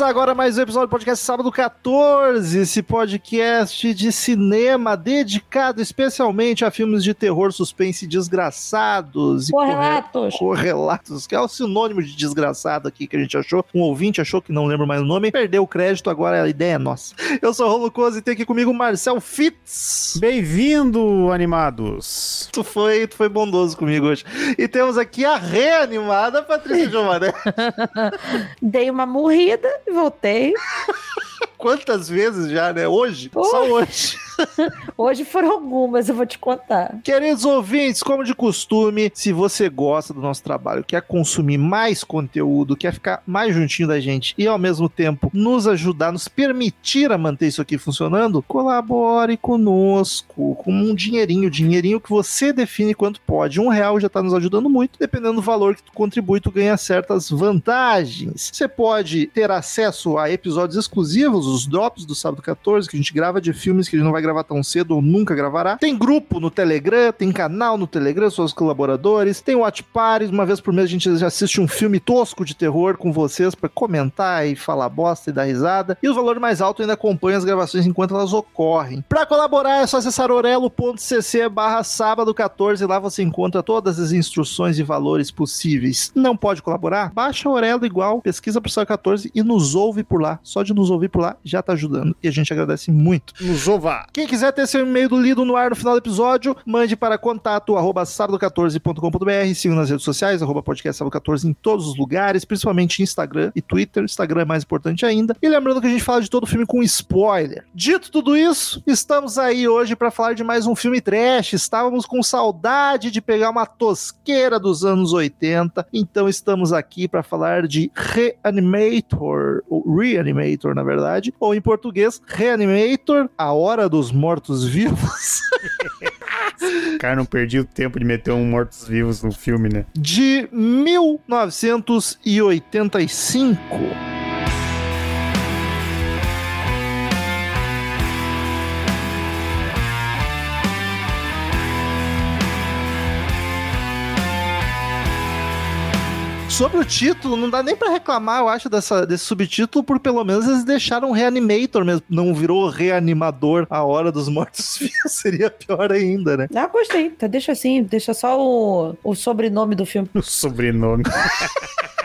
Começa agora mais um episódio do podcast Sábado 14, esse podcast de cinema dedicado especialmente a filmes de terror, suspense desgraçados. E Correlatos. Correlatos, que é o sinônimo de desgraçado aqui que a gente achou. Um ouvinte achou que não lembra mais o nome, perdeu o crédito, agora a ideia é nossa. Eu sou o Rolo Coze e tem aqui comigo o Marcel Fitz. Bem-vindo, animados! Tu foi, tu foi bondoso comigo hoje. E temos aqui a reanimada Patrícia Giovanni. Dei uma morrida voltei. Quantas vezes já, né? Hoje? Pô. Só hoje. Hoje foram algumas, eu vou te contar. Queridos ouvintes, como de costume, se você gosta do nosso trabalho, quer consumir mais conteúdo, quer ficar mais juntinho da gente e ao mesmo tempo nos ajudar, nos permitir a manter isso aqui funcionando, colabore conosco com um dinheirinho, dinheirinho que você define quanto pode. Um real já está nos ajudando muito, dependendo do valor que tu contribui, tu ganha certas vantagens. Você pode ter acesso a episódios exclusivos, os drops do sábado 14, que a gente grava de filmes que a gente não vai gravar tão cedo ou nunca gravará. Tem grupo no Telegram, tem canal no Telegram, seus colaboradores, tem Watch uma vez por mês a gente assiste um filme tosco de terror com vocês para comentar e falar bosta e dar risada. E o valor mais alto ainda acompanha as gravações enquanto elas ocorrem. Para colaborar é só acessar orelo.cc barra sábado 14, lá você encontra todas as instruções e valores possíveis. Não pode colaborar? Baixa Orelo igual, pesquisa pro Sábado 14 e nos ouve por lá. Só de nos ouvir por lá já tá ajudando e a gente agradece muito. Nos ova! Quem quiser ter seu e-mail lido no ar no final do episódio, mande para contato arroba sábado14.com.br, siga nas redes sociais, arroba podcast sábado 14 em todos os lugares, principalmente Instagram e Twitter. Instagram é mais importante ainda. E lembrando que a gente fala de todo filme com spoiler. Dito tudo isso, estamos aí hoje para falar de mais um filme trash. Estávamos com saudade de pegar uma tosqueira dos anos 80, então estamos aqui para falar de Reanimator, ou Reanimator na verdade, ou em português, Reanimator, A Hora dos Mortos-Vivos. Cara, não perdi o tempo de meter um mortos-vivos no filme, né? de 1985. Sobre o título, não dá nem pra reclamar, eu acho, dessa, desse subtítulo, por pelo menos eles deixaram Reanimator mesmo. Não virou reanimador a hora dos mortos-vivos. Seria pior ainda, né? Ah, gostei. Então deixa assim, deixa só o, o sobrenome do filme. O sobrenome.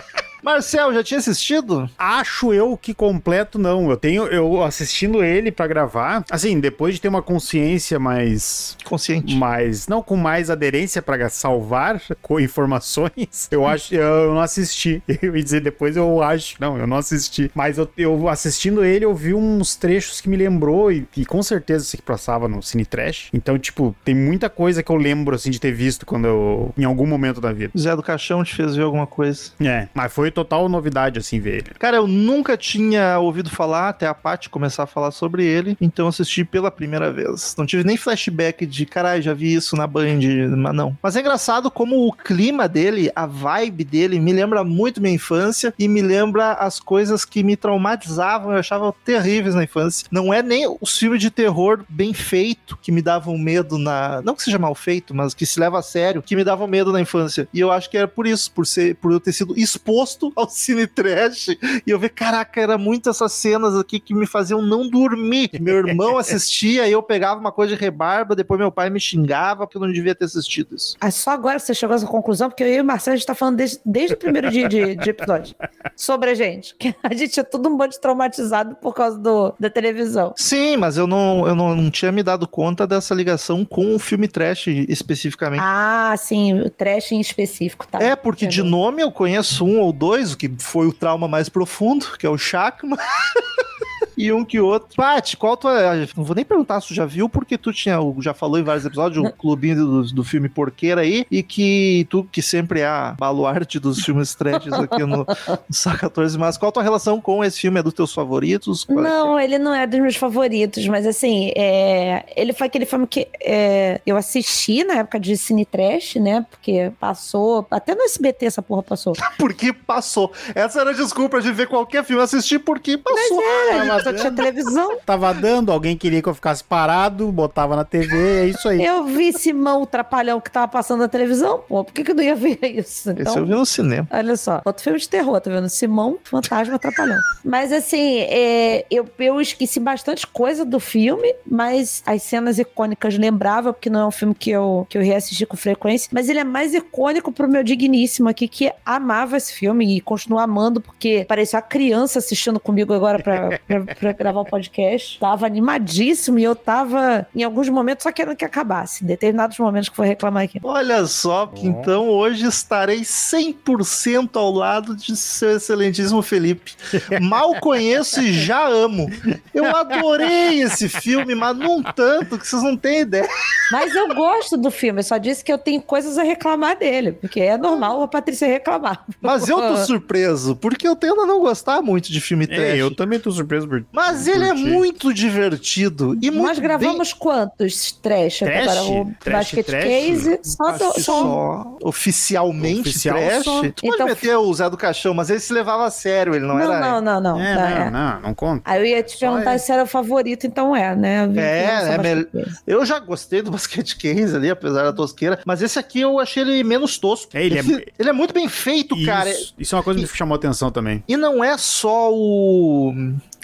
Marcel, já tinha assistido? Acho eu que completo não. Eu tenho, eu assistindo ele pra gravar, assim, depois de ter uma consciência mais Consciente. mais, não com mais aderência pra salvar com informações, eu acho, eu não assisti. Eu ia dizer depois eu acho, não, eu não assisti. Mas eu, eu assistindo ele, eu vi uns trechos que me lembrou e, e com certeza isso que passava no Cine Trash. Então, tipo, tem muita coisa que eu lembro assim de ter visto quando eu em algum momento da vida. Zé do Caixão te fez ver alguma coisa. É, mas foi total novidade assim ver ele. Cara, eu nunca tinha ouvido falar até a Paty começar a falar sobre ele, então assisti pela primeira vez. Não tive nem flashback de, caralho, já vi isso na Band, mas não. Mas é engraçado como o clima dele, a vibe dele, me lembra muito minha infância e me lembra as coisas que me traumatizavam, eu achava terríveis na infância. Não é nem os filmes de terror bem feito que me davam medo na. Não que seja mal feito, mas que se leva a sério, que me davam medo na infância. E eu acho que era por isso, por ser, por eu ter sido exposto ao cine trash e eu ver, caraca, era muito essas cenas aqui que me faziam não dormir. Meu irmão assistia e eu pegava uma coisa de rebarba, depois meu pai me xingava porque eu não devia ter assistido isso. Ah, só agora você chegou a essa conclusão, porque eu e o Marcelo a gente tá falando desde, desde o primeiro dia de, de episódio sobre a gente. Que a gente é todo um monte traumatizado por causa do, da televisão. Sim, mas eu não, eu não, não tinha me dado conta dessa ligação com o filme trash especificamente. Ah, sim, o trash em específico, tá? É, porque de nome eu conheço um ou dois, o que foi o trauma mais profundo, que é o Chakma. e um que outro. Paty, qual tua. Não vou nem perguntar se tu já viu, porque tu tinha, já falou em vários episódios, o clubinho do, do filme Porqueira aí, e que tu, que sempre é a baluarte dos filmes trashes aqui no, no Sá 14, mas qual tua relação com esse filme? É dos teus favoritos? Qual é Não, ele não é dos meus favoritos, mas assim, é, ele foi aquele filme que é, eu assisti na época de Cine Trash, né? Porque passou, até no SBT essa porra passou. que é? Porque passou. Essa era a desculpa de ver qualquer filme, assistir porque passou. É, Tava só tinha dando. televisão. Tava dando, alguém queria que eu ficasse parado, botava na TV, é isso aí. Eu vi Simão o Trapalhão que tava passando na televisão, pô, por que, que eu não ia ver isso? Esse Então, eu vi no cinema. Olha só, outro filme de terror, tá vendo? Simão, Fantasma, Atrapalhão. Mas assim, é, eu, eu esqueci bastante coisa do filme, mas as cenas icônicas lembrava, porque não é um filme que eu, que eu reassisti com frequência, mas ele é mais icônico pro meu digníssimo aqui, que amava esse filme e continua amando, porque parecia uma criança assistindo comigo agora pra, pra, pra gravar o podcast. Tava animadíssimo e eu tava, em alguns momentos, só querendo que acabasse. Em determinados momentos que foi reclamar aqui. Olha só, que então hoje estarei 100% ao lado de seu excelentíssimo Felipe. Mal conheço e já amo. Eu adorei esse filme, mas num tanto que vocês não têm ideia. Mas eu gosto do filme, eu só disse que eu tenho coisas a reclamar dele, porque é normal a Patrícia reclamar. Mas eu tô surpreso, porque eu tendo a não gostar muito de filme trash. É, eu também tô surpreso por. Mas ele é muito divertido e muito Nós gravamos quantos trash? Trash? Agora, o Trash, Basket trash? Case, só, do, que só só oficialmente Oficial trash. só. Tu pode Então- meter o Zé do Caixão, mas ele se levava a sério, ele não, Não, era. não, não, não. É, Não, não, é. não, não conta. Aí eu ia te perguntar é. se era o favorito, então é, né? É, é Case. Eu já gostei do Basket Case ali, apesar da tosqueira, mas esse aqui eu achei ele menos tosco. É, ele é- ele é muito bem feito, cara. Isso, isso é uma coisa que me chamou atenção também. E não é só o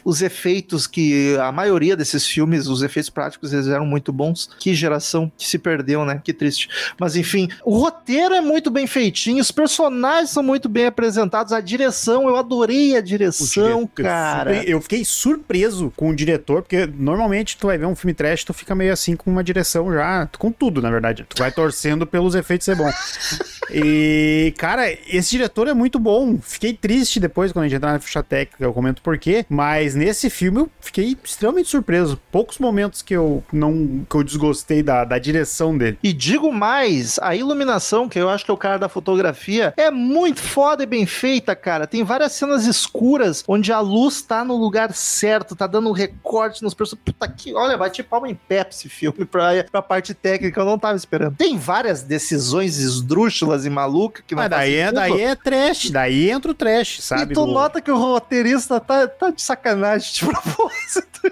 os efeitos que a maioria desses filmes, os efeitos práticos, eles eram muito bons. Que geração que se perdeu, né? Que triste. Mas enfim, o roteiro é muito bem feitinho, os personagens são muito bem apresentados, a direção, eu adorei a direção, cara. Eu fiquei surpreso com o diretor, porque normalmente tu vai ver um filme trash, tu fica meio assim com uma direção já, com tudo, na verdade. Tu vai torcendo pelos efeitos ser bom. E, cara, esse diretor é muito bom. Fiquei triste depois quando a gente entrar na ficha técnica, eu comento por quê, mas nesse filme eu fiquei extremamente surpreso. Poucos momentos que eu não que eu desgostei da, da direção dele. E digo mais, a iluminação, que eu acho que é o cara da fotografia, é muito foda e bem feita, cara. Tem várias cenas escuras onde a luz tá no lugar certo, tá dando um recorte nos personagens. Puta que, olha, bate palma em esse filme, pra, pra parte técnica, eu não tava esperando. Tem várias decisões esdrúxulas e malucas que não Mas daí é, daí é trash, daí entra o trash, sabe? E tu do- nota que o roteirista tá, tá de sacanagem de propósito.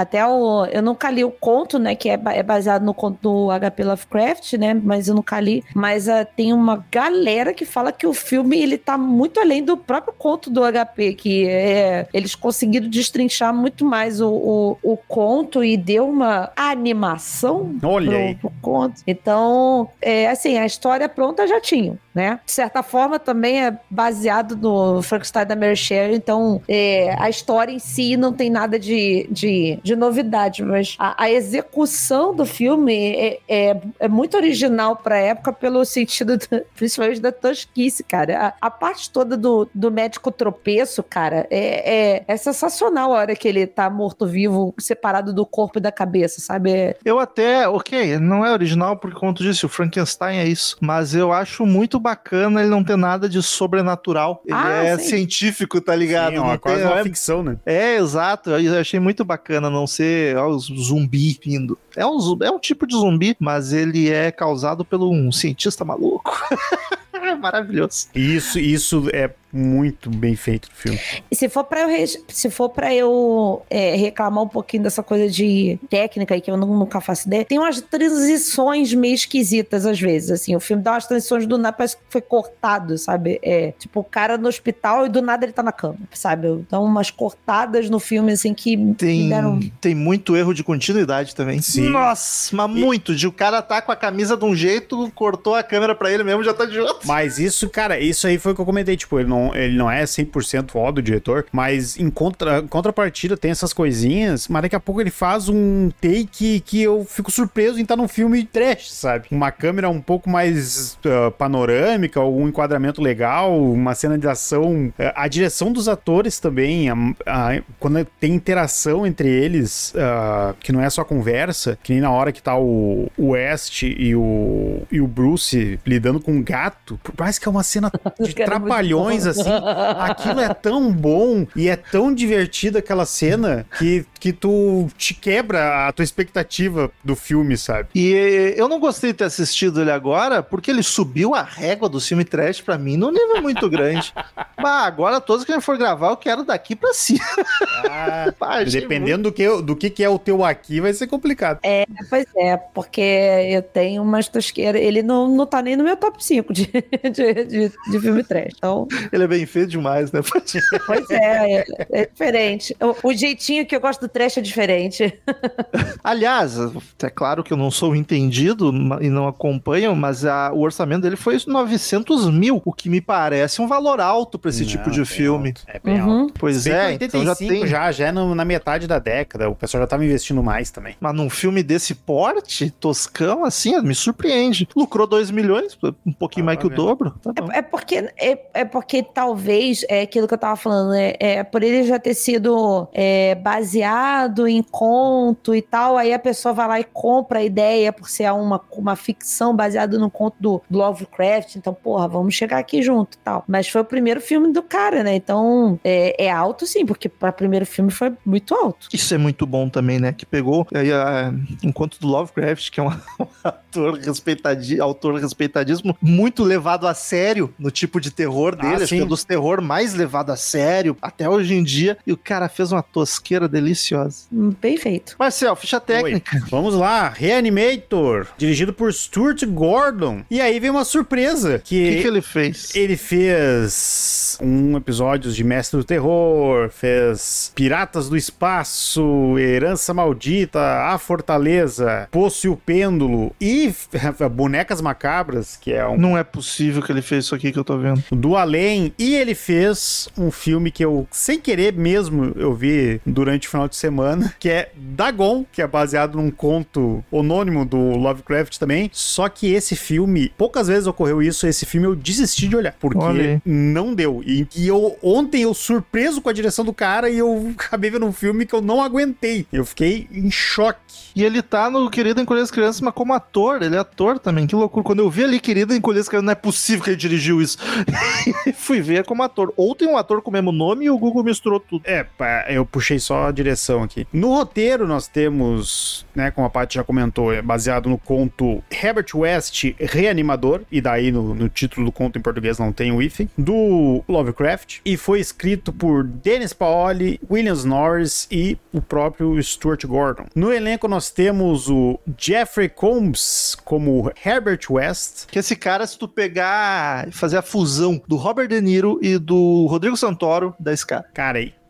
Até o. Eu nunca li o conto, né? Que é, é baseado no conto do HP Lovecraft, né? Mas eu nunca li. Mas ah, tem uma galera que fala que o filme ele tá muito além do próprio conto do HP, que é, eles conseguiram destrinchar muito mais o, o, o conto e deu uma animação Olha pro, pro conto. Então, é, assim, a história pronta já tinham, né? De certa forma, também é baseado no Frankenstein da Mary Shelley, então é, a história em si não tem nada de, de, de novidade, mas a, a execução do filme é, é, é muito original pra época pelo sentido, do- principalmente da tosquice, cara. A, a parte toda do, do médico tropeço, cara, é, é, é sensacional a hora que ele tá morto-vivo, separado do corpo e da cabeça, sabe? É- Eu até, ok, não é original, porque como tu disse, o Frankenstein é isso. Mas eu acho muito bacana ele não ter nada de sobrenatural. Ele Ah, é sim. científico, tá ligado? Sim, ó, Não quase tem- uma é, ficção, né? é, exato. Eu achei muito bacana não ser ó, os zumbi vindo. É um, é um tipo de zumbi, mas ele é causado por um cientista maluco. É Maravilhoso. Isso, isso é muito bem feito no filme. E se for pra eu, se for pra eu é, reclamar um pouquinho dessa coisa de técnica aí, que eu nu- nunca faço ideia, tem umas transições meio esquisitas às vezes, assim. O filme dá umas transições do nada, parece que foi cortado, sabe? É, tipo, o cara no hospital e do nada ele tá na cama, sabe? Então, umas cortadas no filme, assim, que Tem, deram... tem muito erro de continuidade também. Sim. Nossa, mas muito. De o cara tá com a camisa de um jeito, cortou a câmera pra ele mesmo, já tá de outro. Mas isso, cara, isso aí foi o que eu comentei. Tipo, ele não não, ele não é 100% ó do diretor, mas em, contra, em contrapartida tem essas coisinhas, mas daqui a pouco ele faz um take que eu fico surpreso em estar num filme trash, sabe? Uma câmera um pouco mais uh, panorâmica, um enquadramento legal, uma cena de ação. Uh, a direção dos atores também, a, a, quando tem interação entre eles, uh, que não é só conversa, que nem na hora que tá o, o West e o, e o Bruce lidando com um gato, parece que é uma cena de Cara, trapalhões, muito assim. Aquilo é tão bom e é tão divertido aquela cena que, que tu te quebra a tua expectativa do filme, sabe? E eu não gostei de ter assistido ele agora, porque ele subiu a régua do filme trash pra mim num nível muito grande. Mas agora, todos que a gente for gravar, eu quero daqui pra cima. Ah, dependendo do que, do que, que é o teu aqui, vai ser complicado. É, pois é, porque eu tenho umas tosqueiras. Ele não, não tá nem no meu top 5 de, de, de, de filme trash. Então, Ele é bem feito demais, né? pois é, é, é diferente. O, o jeitinho que eu gosto do trash é diferente. Aliás, é claro que eu não sou entendido e não acompanho, mas a- o orçamento dele foi 900 mil, o que me parece um valor alto pra esse tipo Não, de bem filme. alto, É bem Uhum. alto. Pois bem é, então já 85 tem. já, já é no- na metade da década, o pessoal já tava investindo mais também. Mas num filme desse porte, toscão, assim, me surpreende. Lucrou 2 milhões, um pouquinho Ah, mais que o dobro. Tá. É, é porque, é, é porque talvez, é aquilo que eu tava falando, é, é por ele já ter sido é, baseado em conto e tal, aí a pessoa vai lá e compra a ideia por ser uma, uma ficção baseada no conto do, do Lovecraft, então, porra, vamos chegar aqui junto e tal. Mas foi o primeiro filme do cara, né? Então, é, é alto sim, porque para primeiro filme foi muito alto. Isso é muito bom também, né? Que pegou aí, a, um conto do Lovecraft, que é um, um ator respeitadi, autor respeitadíssimo, muito levado a sério no tipo de terror Ah, dele. que sim. dos terror mais levado a sério até hoje em dia. E o cara fez uma tosqueira deliciosa. Hum, Bem feito. Marcel, ficha técnica. Vamos lá, Reanimator, dirigido por Stuart Gordon. E aí vem uma surpresa, O que, que, que ele fez? ele fez um episódio de Mestre do Terror, fez Piratas do Espaço, Herança Maldita, A Fortaleza, Poço e o Pêndulo e Bonecas Macabras, que é um Não é possível que ele fez isso aqui que eu tô vendo. do além e ele fez um filme que eu sem querer mesmo eu vi durante o final de semana que é Dagon que é baseado num conto anônimo do Lovecraft também só que esse filme poucas vezes ocorreu isso esse filme eu desisti de olhar Olha porque aí. não deu e, e eu ontem eu surpreso com a direção do cara e eu acabei vendo um filme que eu não aguentei eu fiquei em choque E ele tá no Querido Encolher as Crianças, mas como ator, ele é ator também, que loucura. Quando eu vi ali Querido Encolher as Crianças, não é possível que ele dirigiu isso. e fui ver como ator. Ou tem um ator com o mesmo nome e o Google misturou tudo. É, eu puxei só a direção aqui. No roteiro nós temos, né, como a Paty já comentou, é baseado no conto Herbert West Reanimador, e daí no, no título do conto em português não tem o hífen, do Lovecraft, e foi escrito por Dennis Paoli, Williams Norris e o próprio Stuart Gordon. No elenco nós temos o Jeffrey Combs como Herbert West, Que esse cara, se tu pegar e fazer a fusão do Robert De Niro e do Rodrigo Santoro, dá esse cara.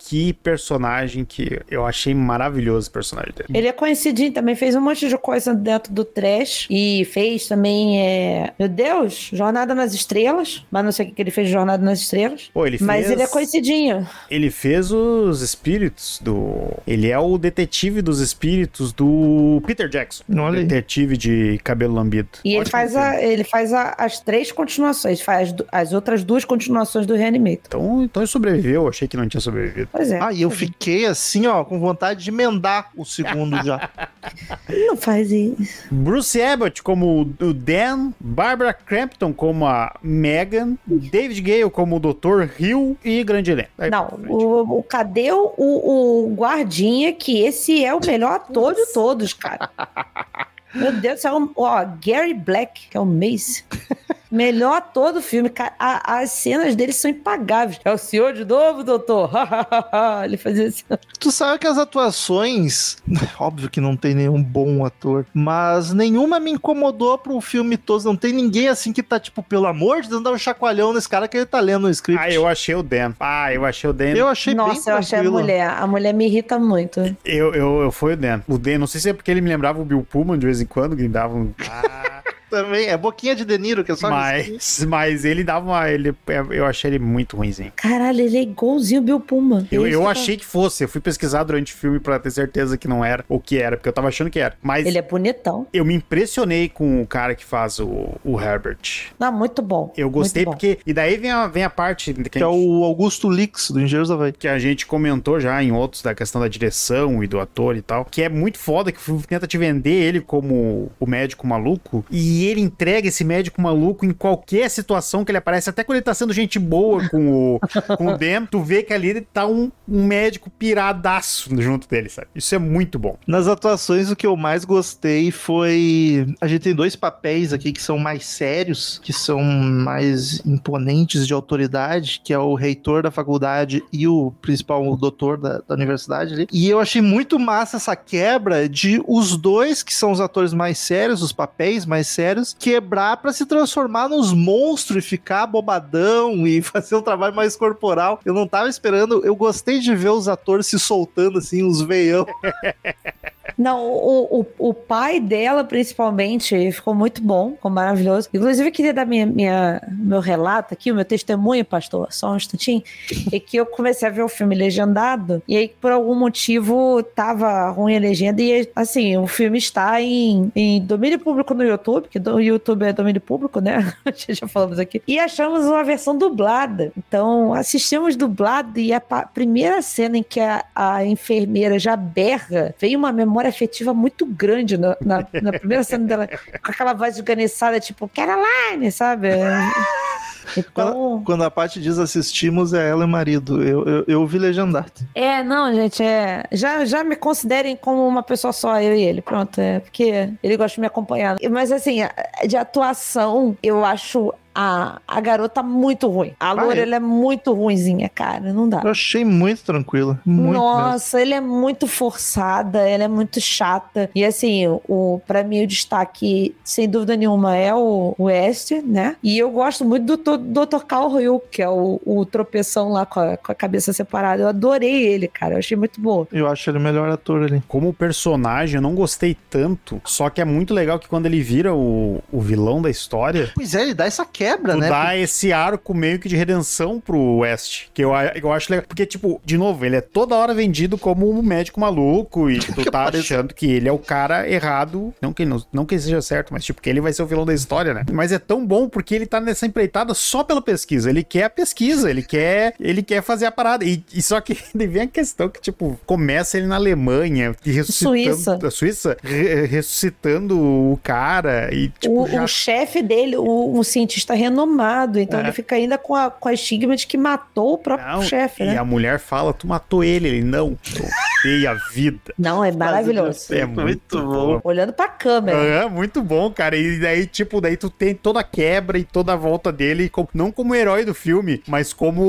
Que personagem que eu achei maravilhoso o personagem dele. Ele é conhecidinho também, fez um monte de coisa dentro do trash e fez também, é... meu Deus, Jornada nas Estrelas, mas não sei o que que ele fez de Jornada nas Estrelas. Pô, ele Mas fez- ele é conhecidinho. Ele fez os espíritos do. Ele é o detetive dos espíritos do Peter Jackson. Aí. Detetive de cabelo lambido. E ele faz, filme. a, ele faz a- as três continuações, faz as outras duas continuações do Reanimator. Então, então ele sobreviveu, eu achei que não tinha sobrevivido. Pois é. Ah, e eu fiquei assim, ó, com vontade de emendar o segundo já. Não faz isso. Bruce Abbott como o Dan, Barbara Crampton como a Megan, David Gale como o Dr. Hill e grande elenco. Aí Não, o, o, cadê o, o guardinha que esse é o melhor ator de todos, cara? Meu Deus do céu, ó, Gary Black, que é o Mace. Melhor ator do filme. A- as cenas dele são impagáveis. É o senhor de novo, doutor? Ele fazia assim. Tu sabe que as atuações, óbvio que não tem nenhum bom ator, mas nenhuma me incomodou pro filme todo. Não tem ninguém assim que tá, tipo, pelo amor de Deus, dá um chacoalhão nesse cara que ele tá lendo o script. Ah, eu achei o Dan. Ah, eu achei o Dan. Eu achei bem Nossa, eu achei a mulher. A mulher me irrita muito. Eu, eu, eu fui o Dan. O Dan, não sei se é porque ele me lembrava o Bill Pullman de vez em quando, que dava um. Ah, Também, é boquinha de De Niro, que é só mas, mas ele dava uma. Ele, eu achei ele muito ruimzinho. Caralho, ele é igualzinho o Bill Puma. Eu, eu achei que fosse. Eu fui pesquisar durante o filme pra ter certeza que não era o que era, porque eu tava achando que era. Mas Ele é bonitão. eu me impressionei com o cara que faz o, o Herbert. Não, muito bom. Eu gostei bom. porque. E daí vem a, vem a parte que, Que a é gente- o Augusto Lix, do Engenheiros da Havaí. que a gente comentou já em outros da questão da direção e do ator e tal, que é muito foda que o filme tenta te vender ele como o médico maluco e ele entrega esse médico maluco em qualquer situação que ele aparece, até quando ele tá sendo gente boa com o, com o Dan, tu vê que ali ele tá um, um médico piradaço junto dele, sabe? Isso é muito bom. Nas atuações, o que eu mais gostei foi. A gente tem dois papéis aqui que são mais sérios, que são mais imponentes de autoridade, que é o reitor da faculdade e o principal o doutor da, da universidade ali. E eu achei muito massa essa quebra de os dois, que são os atores mais sérios, os papéis mais sérios, quebrar pra se transformar nos monstros e ficar bobadão e fazer um trabalho mais corporal. Eu não tava esperando, eu gostei de ver os atores se soltando assim, os veião. Não, o, o, o pai dela, principalmente, ficou muito bom, ficou maravilhoso. Inclusive, eu queria dar minha, minha, meu relato aqui, o meu testemunho, pastor, só um instantinho. É que eu comecei a ver o filme legendado, e aí, por algum motivo, tava ruim a legenda, e assim, o filme está em, em domínio público no YouTube, que o YouTube é domínio público, né? Já falamos aqui. E achamos uma versão dublada. Então, assistimos dublado, e a primeira cena em que a, a enfermeira já berra, veio uma memória afetiva muito grande na, na, na primeira cena dela, com aquela voz esganiçada, tipo, Caroline, sabe? Então. Quando a Paty diz assistimos, é ela e o marido. Eu, eu, eu vi legendado. É, não, gente, é. Já, já me considerem como uma pessoa só, eu e ele. Pronto, é porque ele gosta de me acompanhar. Mas assim, de atuação, eu acho. A, a garota muito ruim. A Loura, é? ela é muito ruinzinha, cara. Não dá. Eu achei muito tranquila. Muito mesmo. Nossa, ele é muito forçada, ela é muito chata. E assim, o para mim o destaque, sem dúvida nenhuma, é o West, né? E eu gosto muito do Dr. Carl Hill, que é o, o tropeção lá com a, com a cabeça separada. Eu adorei ele, cara. Eu achei muito bom. Eu acho ele o melhor ator ali. Como personagem, eu não gostei tanto, só que é muito legal que quando ele vira o, o vilão da história, Pois é, ele dá essa quebra, né? dá esse arco meio que de redenção pro West. Que eu, eu acho legal. Porque, tipo, de novo, ele é toda hora vendido como um médico maluco e tu tá achando que ele é o cara errado. Não que, ele não, não que ele seja certo, mas, tipo, que ele vai ser o vilão da história, né? Mas é tão bom porque ele tá nessa empreitada só pela pesquisa. Ele quer a pesquisa, ele quer, ele quer fazer a parada. E, e só que vem a questão que, tipo, começa ele na Alemanha, e ressuscitando. Suíça. A Suíça? Re- ressuscitando o cara e, tipo, o, já o chefe dele, o, um cientista renomado, então É. ele fica ainda com a, com a estigma de que matou o próprio Não, chefe, e né? a mulher fala, tu matou ele. Ele, não, eu dei a vida. Não, é maravilhoso. É Muito muito bom. bom. Olhando pra câmera. É, muito bom, cara. E daí, tipo, daí tu tem toda a quebra e toda a volta dele, como- não como herói do filme, mas como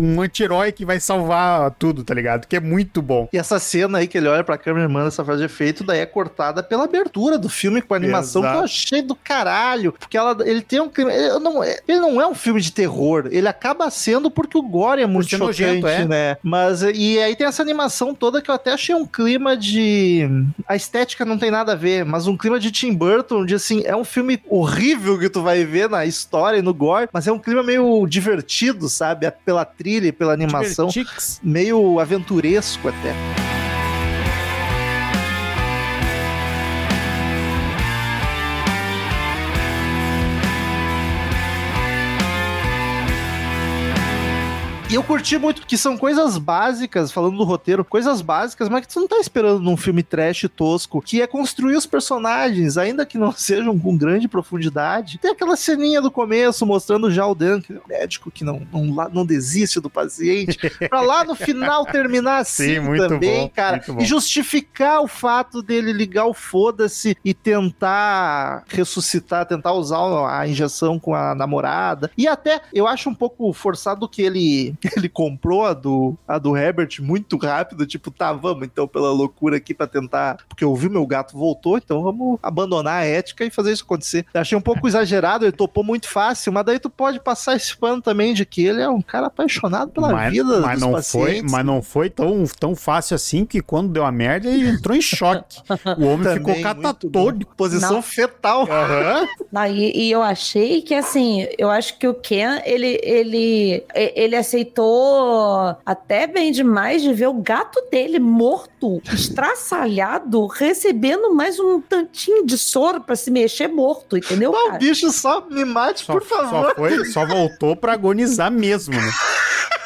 um anti-herói que vai salvar tudo, tá ligado? Que é muito bom. E essa cena aí que ele olha pra câmera e manda essa frase de efeito, daí é cortada pela abertura do filme com a animação Exato. que eu achei do caralho. Porque ela, ele tem um clima. Ele não, é, ele não é um filme de terror. Ele acaba sendo porque o gore é muito chocante, nojento, é. né? Mas e aí tem essa animação toda que eu até achei um clima de. A estética não tem nada a ver, mas um clima de Tim Burton, de assim, é um filme horrível que tu vai ver na história e no gore, mas é um clima meio divertido, sabe? Pela trilha e pela animação Divertix. meio aventuresco até. E eu curti muito, que são coisas básicas, falando do roteiro, coisas básicas, mas que tu não tá esperando num filme trash tosco, que é construir os personagens, ainda que não sejam com grande profundidade. Tem aquela ceninha do começo mostrando já o Dan, que é o médico que não, não, não desiste do paciente, pra lá no final terminar assim Sim, muito também, bom, cara. muito bom. E justificar o fato dele ligar o foda-se e tentar ressuscitar, tentar usar a injeção com a namorada. E até eu acho um pouco forçado que ele ele comprou a do, a do Herbert muito rápido, tipo, tá, vamos então pela loucura aqui pra tentar, porque eu vi meu gato voltou, então vamos abandonar a ética e fazer isso acontecer. Eu achei um pouco exagerado, ele topou muito fácil, mas daí tu pode passar esse pano também de que ele é um cara apaixonado pela mas, vida mas dos não pacientes. foi, mas não foi tão, tão fácil assim que quando deu a merda ele entrou em choque. O homem Também, ficou catatônico. Posição Não. fetal. Aham. Não, e, e eu achei que, assim, eu acho que o Ken, ele, ele, ele aceitou até bem demais de ver o gato dele morto, estraçalhado, recebendo mais um tantinho de soro pra se mexer morto, entendeu, Pô, o bicho só me mate, Só, por favor. só, foi, só voltou pra agonizar mesmo, né?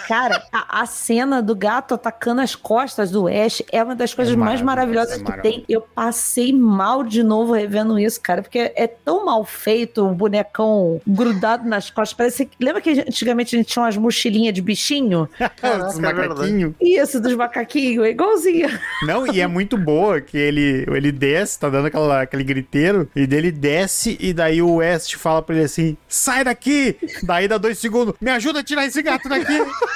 Cara, a, a cena do gato atacando as costas do Ash é uma das coisas mais maravilhoso, maravilhosas é que tem. Eu passei mal de novo revendo isso, cara, porque é tão mal feito o bonecão grudado nas costas. Parece que. Lembra que antigamente a gente tinha umas mochilinhas de bichinho? Caraca, Os é macaquinhos. Isso, dos macaquinhos, é igualzinho. Não, e é muito boa que ele, ele desce, tá dando aquela, aquele griteiro, e dele desce, e daí o West fala pra ele assim: sai daqui! Daí dá dois segundos, me ajuda a tirar esse gato daqui!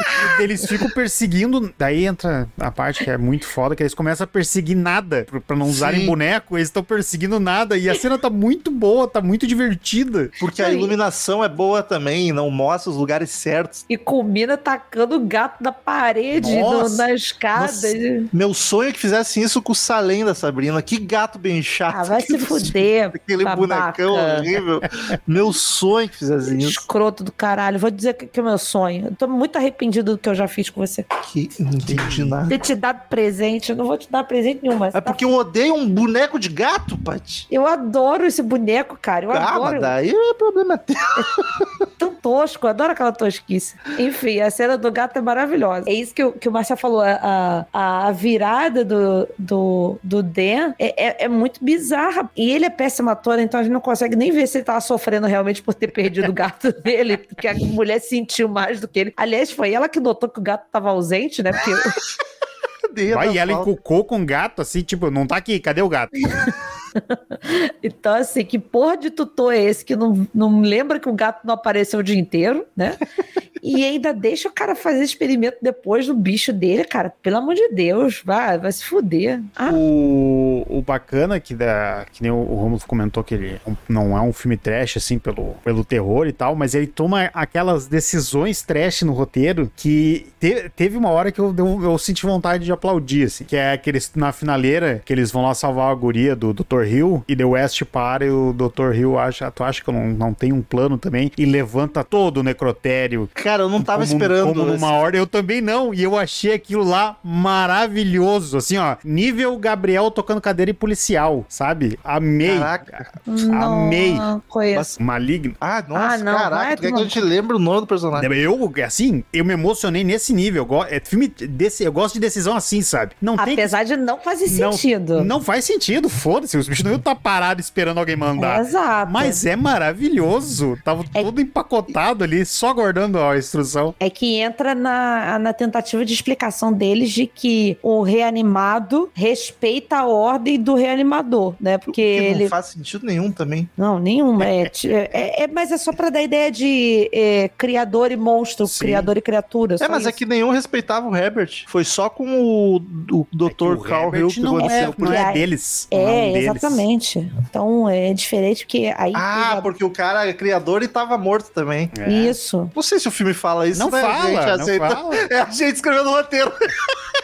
Eles ficam perseguindo. Daí entra a parte que é muito foda, que eles começam a perseguir nada. pra- não usarem Sim. boneco, eles estão perseguindo nada. E a cena tá muito boa, tá muito divertida. Porque a iluminação é boa também, não mostra os lugares certos. E combina tacando o gato da parede no- na escada. Nossa. Meu sonho é que fizessem isso com o Salem da Sabrina. Que gato bem chato. Ah, vai se fuder. Aquele babaca. bonecão horrível. Meu sonho é que fizessem isso. Escroto do caralho. Vou dizer que, que é o meu sonho. Eu tô muito arrependido do que eu já fiz com você. Que não entendi nada. Ter te dado presente. Eu não vou te dar presente nenhum, mas. É tá- porque eu odeio um boneco de gato, Paty. Eu adoro esse boneco, cara. Eu Ah, adoro. daí é problema teu. tão tosco, eu adoro aquela tosquice. Enfim, a cena do gato é maravilhosa. É isso que, o- que o Marcelo falou, a, a, a virada do, do, do Dan é, é, é muito bizarra. E ele é péssimo ator, então a gente não consegue nem ver se ele tava sofrendo realmente por ter perdido o gato dele, porque a mulher sentiu mais do que ele. Aliás, foi ela que notou que o gato tava ausente, né? Porque Vai, e ela falta. encucou com o gato, assim, tipo, não tá aqui, cadê o gato? Então, assim, que porra de tutor é esse que não, não lembra que o gato não apareceu o dia inteiro, né? E ainda deixa o cara fazer experimento depois do bicho dele, cara. Pelo amor de Deus, vai, vai se fuder. Ah, O, o bacana que, da, que nem o, Romulo comentou que ele não é um filme trash, assim, pelo, pelo terror e tal, mas ele toma aquelas decisões trash no roteiro que te- teve uma hora que eu, deu- eu senti vontade de aplaudir, assim, que é aqueles na finaleira, que eles vão lá salvar a guria do Dr. Hill e The West para e o Dr. Hill acha, tu acha que eu não, não tenho um plano também e levanta todo o necrotério Cara, eu não tava como, esperando. Como numa esse- ordem, eu também não. E eu achei aquilo lá maravilhoso. Assim, ó. Nível Gabriel tocando cadeira e policial, sabe? Amei. Caraca. Amei. não conheço. Maligno. Ah, nossa, Ah, não, caraca. Tu quer que a gente lembre o nome do personagem? Eu, assim, eu me emocionei nesse nível. Eu, é filme desse, eu gosto de decisão assim, sabe? Não tem. Apesar de não fazer não, sentido. Não faz sentido, foda-se. Os bichos não iam estar parados esperando alguém mandar. Exato. Mas é maravilhoso. Tava É- todo empacotado ali, só aguardando a instrução. É que entra na, na tentativa de explicação deles de que o reanimado respeita a ordem do reanimador, né? Porque Que ele. não faz sentido nenhum também. Não, nenhuma. É, é, é- mas é só pra dar ideia de é, criador e monstro, Sim. criador e criatura. É, mas é isso. que nenhum respeitava o Herbert. Foi só com o, o Dr. O Carl Hill que não aconteceu. é, não porque é deles. não um É, deles. Exatamente. Então é diferente porque aí. Ah, já- porque o cara é criador e tava morto também. É. Isso. Não sei se o filme fala isso, Não né? fala, a gente não aceita. fala. É a gente escrevendo o roteiro.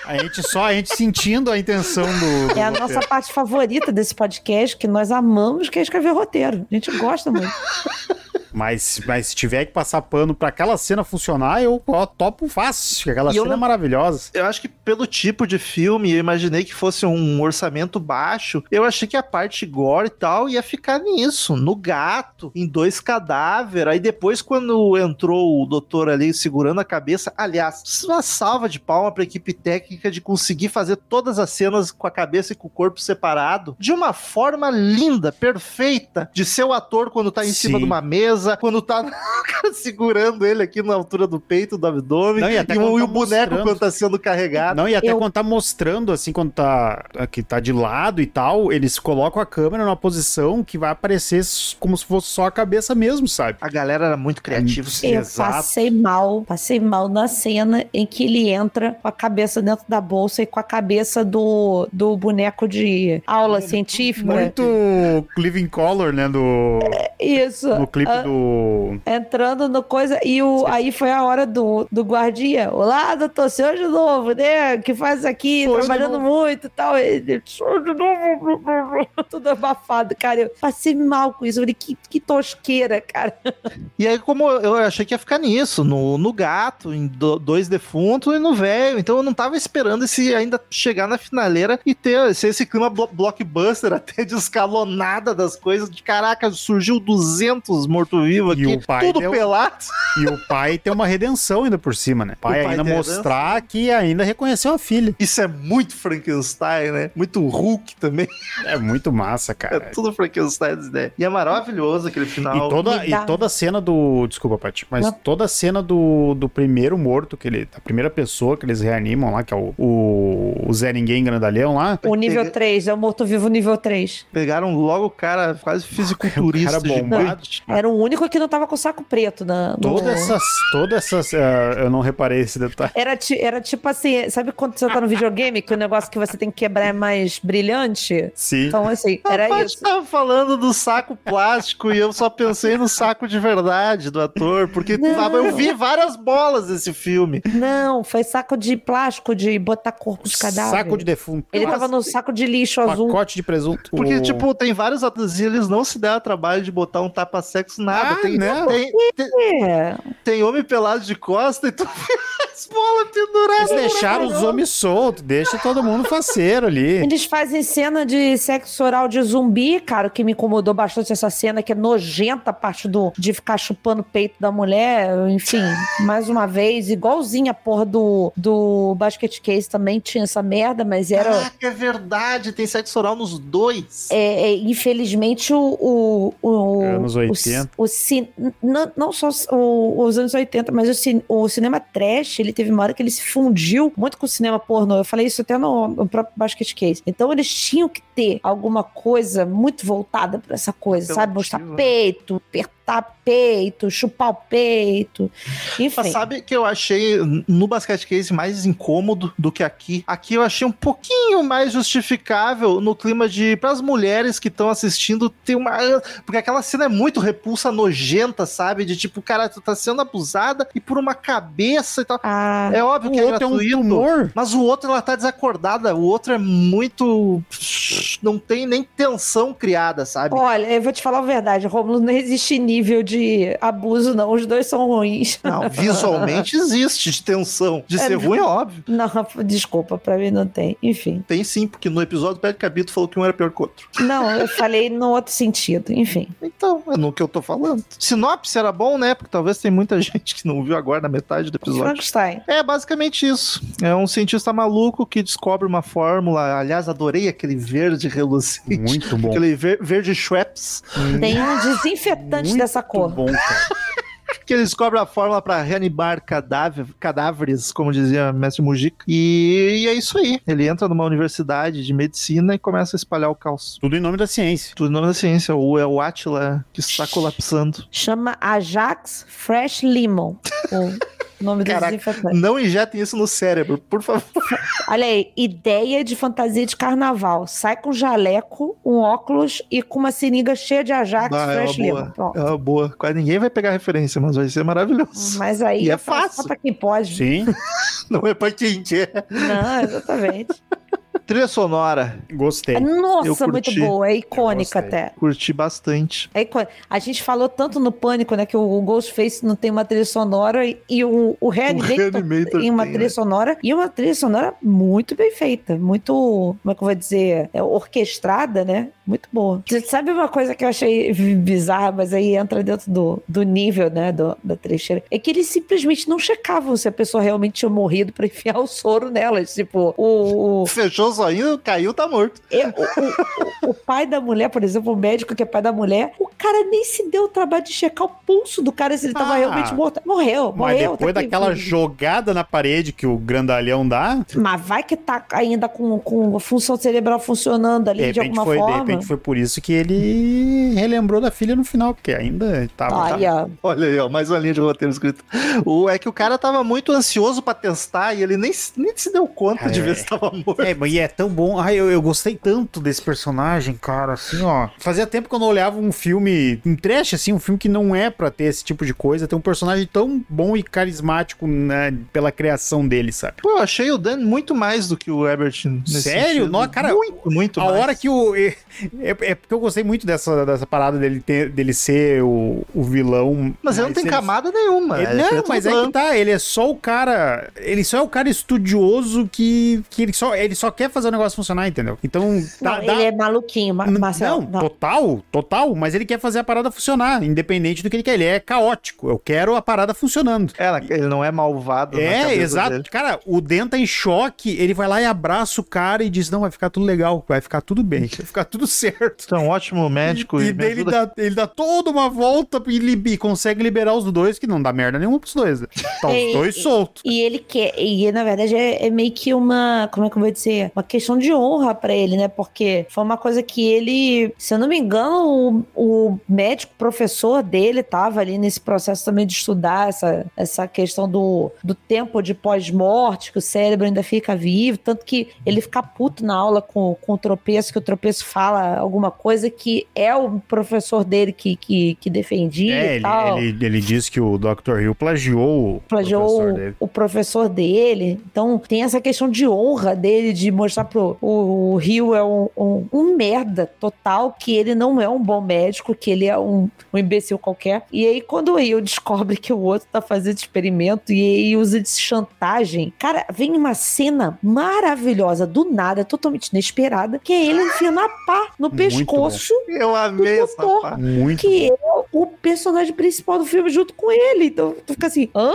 A gente só, a gente sentindo a intenção do. do É a roteiro. nossa parte favorita desse podcast, que nós amamos, que é escrever roteiro. A gente gosta muito. Mas, mas se tiver que passar pano pra aquela cena funcionar, eu ó, topo fácil. que Aquela E eu cena é não- maravilhosa. Eu acho que pelo tipo de filme, eu imaginei que fosse um orçamento baixo. Eu achei que a parte gore e tal ia ficar nisso, no gato, em dois cadáveres. Aí depois, quando entrou o doutor ali segurando a cabeça, aliás, uma salva de palma pra equipe técnica de conseguir fazer todas as cenas com a cabeça e com o corpo separado de uma forma linda, perfeita, de ser o ator quando tá em cima Sim. de uma mesa, fraqueza quando tá o cara segurando ele aqui na altura do peito, do abdômen. Não, e até e, o, e tá o boneco quando tá sendo carregado. Não, e até Eu- quando tá mostrando, assim, quando tá, que tá de lado e tal, eles colocam a câmera numa posição que vai aparecer como se fosse só a cabeça mesmo, sabe? A galera era muito criativa. Sim, Eu exato. passei mal, passei mal na cena em que ele entra com a cabeça dentro da bolsa e com a cabeça do, do boneco de aula científica. Muito Living Color, né, do, Isso. no clipe Ah, do... Entrando no coisa. E o, aí foi a hora do, do guardia. Olá, doutor, senhor de novo, né? Que faz aqui, trabalhando muito e tal. Ele, senhor de novo. Tudo abafado, cara. Eu passei mal com isso. Eu falei, que, que tosqueira, cara. E aí, como eu achei que ia ficar nisso, no, no gato, em do- dois defuntos e no velho. Então eu não tava esperando esse ainda chegar na finaleira e ter esse, esse clima blo- blockbuster até de escalonada das coisas. De caraca, surgiu 200 morto-vivo E aqui, o pai tudo deu- pelado. E o pai tem uma redenção ainda por cima, né? O pai, O pai ainda mostrar que ainda reconheceu a filha. Isso é muito Frankenstein, né? Muito Hulk também. É muito massa, É cara. tudo Frankenstein ideias. E é maravilhoso aquele final. E toda, e toda a cena do. Desculpa, Paty, mas Não. toda a cena do, do primeiro morto, que ele. A primeira pessoa que eles reanimam lá, que é o, o, o Zé Ninguém Grandalhão lá. O nível Peguei- 3, é o morto-vivo nível 3. Pegaram logo o cara quase fisiculturista. O cara bombado. Era o único que não tava com saco preto na. no- Todas essas. Todas essas. ah, eu não reparei esse detalhe. Era, ti- era tipo assim, sabe quando você tá no videogame, que o negócio que você tem que quebrar é mais brilhante? Sim. Então, assim, era Rapaz, isso. tava falando do saco plástico e eu só pensei no saco de verdade do ator, porque Não. tava- eu vi várias bolas desse filme. Não, foi saco de plástico de botar corpo de cadáver. Saco de defunto. Ele Nossa, tava no saco de lixo azul. Pacote de presunto. Porque, tipo, tem vários atores e eles não se deram o trabalho de botar um tapa-sexo, nada. Ah, tem, não. tem, tem, tem homem pelado de costa e tu as bolas penduradas. Eles deixaram os homens soltos, deixa todo mundo faceiro ali. Eles fazem cena de sexo oral de zumbi, cara, o que me incomodou bastante essa cena, que é nojenta a parte do, de ficar chupando o peito da mulher. Enfim, mais uma vez, igualzinha a porra do, do Basket Case também tinha essa merda, mas era. Caraca, é verdade, tem sexo oral nos dois. É, é, infelizmente, o. o, o Anos o 80. O, ci- não, não só o- os anos 80, mas o, o cinema trash, ele teve uma hora que ele se fundiu muito com o cinema pornô. Eu falei isso até no, no próprio Basket Case. Então, eles tinham que ter alguma coisa muito voltada pra essa coisa, sabe? Mostrar né? peito, apertar peito, chupar o peito. Enfim. Mas sabe que eu achei no basquete case mais incômodo do que aqui? Aqui eu achei um pouquinho mais justificável no clima de para as mulheres que estão assistindo ter uma porque aquela cena é muito repulsa nojenta, sabe? De tipo, cara, tu tá sendo abusada e por uma cabeça e tal. Ah, É óbvio O que é outro é um gratuito. tumor. Mas o outro, ela tá desacordada. O outro é muito. Não tem nem tensão criada, sabe? Olha, eu vou te falar a verdade, Romulo, não existe nível de abuso, não. Os dois são ruins. Não, visualmente existe de tensão. De ser ruim, é óbvio. Não, desculpa, pra mim não tem. Enfim. Tem sim, porque no episódio do Pé de Cabito falou que um era pior que o outro. Não, eu falei no outro sentido. Enfim. Então, é no que eu tô falando. Sinopse era bom, né? Porque talvez tem muita gente que não viu agora na metade do episódio. Frankenstein. É basicamente isso. É um cientista maluco que descobre uma fórmula. Aliás, adorei aquele verde relucente. Muito bom. Aquele ver- verde Schweppes. Tem um desinfetante Muito dessa cor. bom. Que ele descobre a fórmula para reanimar cadáver, cadáveres, como dizia o mestre Mujica. E, e é isso aí. Ele entra numa universidade de medicina e começa a espalhar o caos. Tudo em nome da ciência. Tudo em nome da ciência. O, é o Atila que está colapsando. Chama Ajax Fresh Lemon. O nome do Caraca. desinfetante. Não injetem isso no cérebro, por favor. Olha aí, ideia de fantasia de carnaval. Sai com jaleco, um óculos e com uma seringa cheia de Ajax Ah, é Fresh boa. É uma boa. Quase ninguém vai pegar referência, mas vai ser maravilhoso. Mas aí E é só- fácil. Só pra quem pode. Sim, Não é pra quem quer. Não, exatamente. Trilha sonora. gostei. Nossa, muito boa. É icônica até. Curti bastante. É icônica. A gente falou tanto no Pânico, né? Que o Ghostface não tem uma trilha sonora e, e o, o Reanimator Reanimator tem uma tem, trilha né? sonora e uma trilha sonora muito bem feita. Muito, como é que eu vou dizer? É, orquestrada, né? Muito boa. Você sabe uma coisa que eu achei bizarra, mas aí entra dentro do, do nível, né? Do, da trecheira. É que eles simplesmente não checavam se a pessoa realmente tinha morrido pra enfiar o soro nelas. Tipo, o, o, Fechou o zoinho, caiu, tá morto. eu- o, o- o pai da mulher, por exemplo, o médico que é pai da mulher, o cara nem se deu o trabalho de checar o pulso do cara se ele tava Ah. realmente morto. Morreu, Mas morreu. depois tá aqui, daquela filho. jogada na parede que o grandalhão dá, Mas vai que tá ainda com, com a função cerebral funcionando de ali de, repente, alguma foi, de forma. repente foi por isso que ele relembrou da filha no final, porque ainda tava. Ó. Olha aí, ó, mais uma linha de roteiro escrito. O, é que o cara tava muito ansioso pra testar e ele nem, nem se deu conta de É. ver se tava morto. É, mas e é tão bom. Ai, eu, eu gostei tanto desse personagem, cara, assim, ó. Fazia tempo que eu não olhava um filme, um trash, assim, um filme que não é pra ter esse tipo de coisa. Tem um personagem tão bom e carismático, né, pela criação dele, sabe? Pô, eu achei o Dan muito mais do que o Ebert. Sério? Nossa, cara, Muito, muito A mais. hora que o. É, é porque eu gostei muito dessa, dessa parada dele, ter, dele ser o, o vilão. Mas ele não tem ele- camada nenhuma. Ele- é não, mas é que tá, ele é só o cara. Ele só é o cara estudioso que, que ele, só, ele só quer fazer o negócio funcionar, entendeu? Então. Dá, Não, dá- ele é maluquinho, Ma- Marcelo. não, total, total, mas ele quer fazer a parada funcionar, independente do que ele quer. Ele é caótico. Eu quero a parada funcionando. É, ele não é malvado. É, exato. dele. Cara, o Dan tá em choque, ele vai lá e abraça o cara e diz: Não, vai ficar tudo legal, vai ficar tudo bem, vai ficar tudo certo. É um ótimo médico. E, E, daí ele dá, ele dá toda uma volta e, li- e consegue liberar os dois, que não dá merda nenhuma pros dois. né? Tá os É, dois soltos. E ele quer, e na verdade é, é meio que uma, como é que eu vou dizer? Uma questão de honra pra ele, né? Porque foi uma coisa que ele, se eu não me engano, o, o médico professor dele tava ali nesse processo também de estudar essa, essa questão do, do tempo de pós-morte, que o cérebro ainda fica vivo, tanto que ele fica puto na aula com, com o tropeço, que o tropeço fala alguma coisa que é o professor dele que, que, que defendia É, e ele, tal ele, ele disse que o Dr. Hill plagiou o plagiou professor o, dele. o professor dele. Então tem essa questão de honra dele, de mostrar pro o, o Rio é um, um, um merda total, que ele não é um bom médico, que ele é um, um imbecil qualquer. E aí, quando o Rio descobre que o outro tá fazendo experimento e aí usa de chantagem, cara, vem uma cena maravilhosa, do nada, totalmente inesperada, que é ele enfiando a pá no Muito pescoço Eu amei do essa doutor. parte. Muito, que é o personagem principal do filme junto com ele. Então tu fica assim, hã?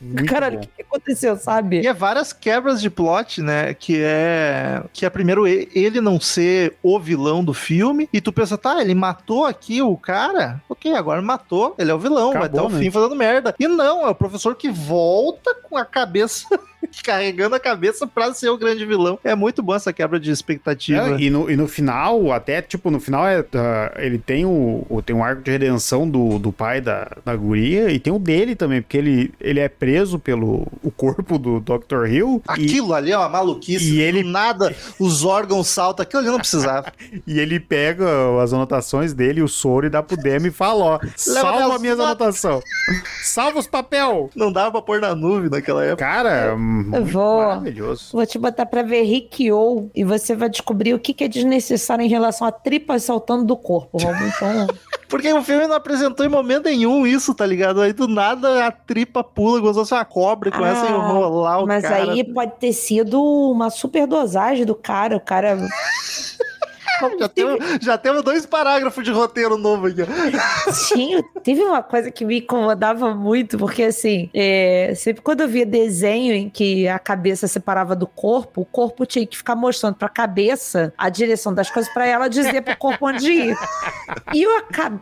Muito Caralho, o que, que aconteceu, sabe? E é várias quebras de plot, né? Que é. Que é primeiro ele não ser o vilão do filme. E tu pensa, tá, ele matou aqui o cara? Ok, agora matou. Ele é o vilão, vai Acabou, até o né? fim fazendo merda. E não, é o professor que volta com a cabeça. carregando a cabeça pra ser o grande vilão. É muito bom essa quebra de expectativa. É, e, no, e no final, até, tipo, no final é, ah, ele tem o, o- tem um arco de redenção do, do pai da, da guria e tem o dele também, porque ele, ele é preso pelo o corpo do Dr. Hill e, Aquilo ali é uma maluquice. e ele- Do nada, os órgãos saltam. Aquilo ali não precisava. e ele pega as anotações dele, o soro, e dá pro Demi e fala, ó, salva minhas minhas notas." anotações. Salva os papel. não dava pra pôr na nuvem naquela época. Cara, muito vou- maravilhoso. Vou te botar pra ver Rikyo e você vai descobrir o que, que é desnecessário em relação a tripas saltando do corpo. Então. Porque o filme não apresentou em momento nenhum isso, tá ligado? Aí do nada a tripa pula como se fosse uma cobra e começa a Ah, enrolar o Mas cara. aí pode ter sido uma superdosagem do cara. O cara. Já, temos, já temos dois parágrafos de roteiro novo aqui. Tinha, teve uma coisa que me incomodava muito, porque assim, é, sempre quando eu via desenho em que a cabeça separava do corpo, o corpo tinha que ficar mostrando pra cabeça a direção das coisas pra ela dizer pro corpo onde ir. E o,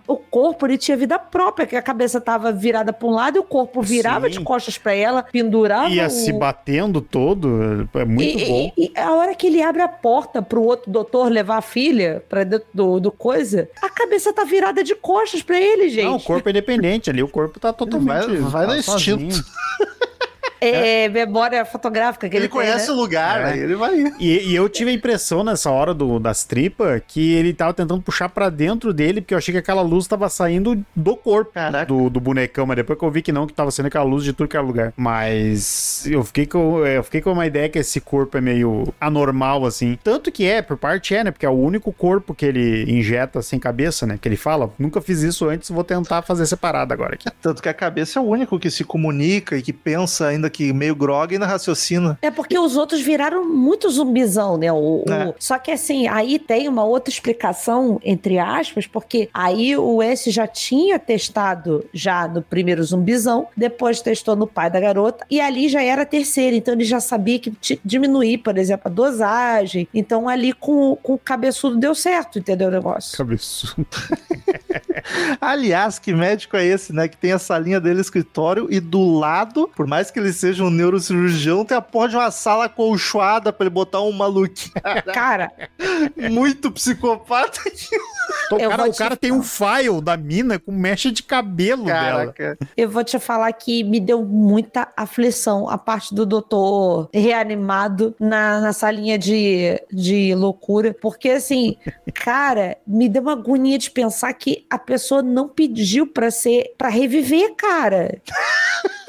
o corpo, ele tinha vida própria, que a cabeça tava virada pra um lado e o corpo virava Sim. de costas pra ela, pendurava Ia o... se batendo todo, é muito e, bom. E, e a hora que ele abre a porta pro outro doutor levar a filha pra dentro do, do coisa, a cabeça tá virada de costas pra ele, gente. Não, o corpo é independente ali, o corpo tá totalmente. vai- vai tá no sozinho. instinto. É, memória fotográfica que ele, Ele, conhece tem, o né? lugar, É. aí ele vai. E, e eu tive a impressão nessa hora do, das tripas que ele tava tentando puxar pra dentro dele, porque eu achei que aquela luz tava saindo do corpo do, do bonecão, mas depois que eu vi que não, que tava sendo aquela luz de tudo que era lugar. Mas eu fiquei, com, eu fiquei com uma ideia que esse corpo é meio anormal, assim. Tanto que é, por parte é, né? Porque é o único corpo que ele injeta sem cabeça, né? Que ele fala, nunca fiz isso antes, vou tentar fazer separado agora aqui. Tanto que a cabeça é o único que se comunica e que pensa, ainda que meio grogue, e ainda raciocina. É porque os outros viraram muito zumbizão, né? O, o- É. Só que assim, aí tem uma outra explicação, entre aspas, porque aí o S já tinha testado já no primeiro zumbizão, depois testou no pai da garota, e ali já era a terceira, então ele já sabia que diminuir, por exemplo, a dosagem. Então ali com, com o cabeçudo deu certo, entendeu o negócio? Cabeçudo. Aliás, que médico é esse, né? Que tem a salinha dele escritório e do lado, por mais que ele seja um neurocirurgião, tem a porra de uma sala colchoada pra ele botar um maluquinho. Cara, Muito psicopata. O Eu cara, o te cara tem um file da mina com mecha de cabelo dela. Caraca. eu vou te falar que me deu muita aflição a parte do doutor reanimado na, na salinha de, de loucura. Porque, assim, cara, me deu uma agonia de pensar que a pessoa não pediu pra ser, para reviver, cara.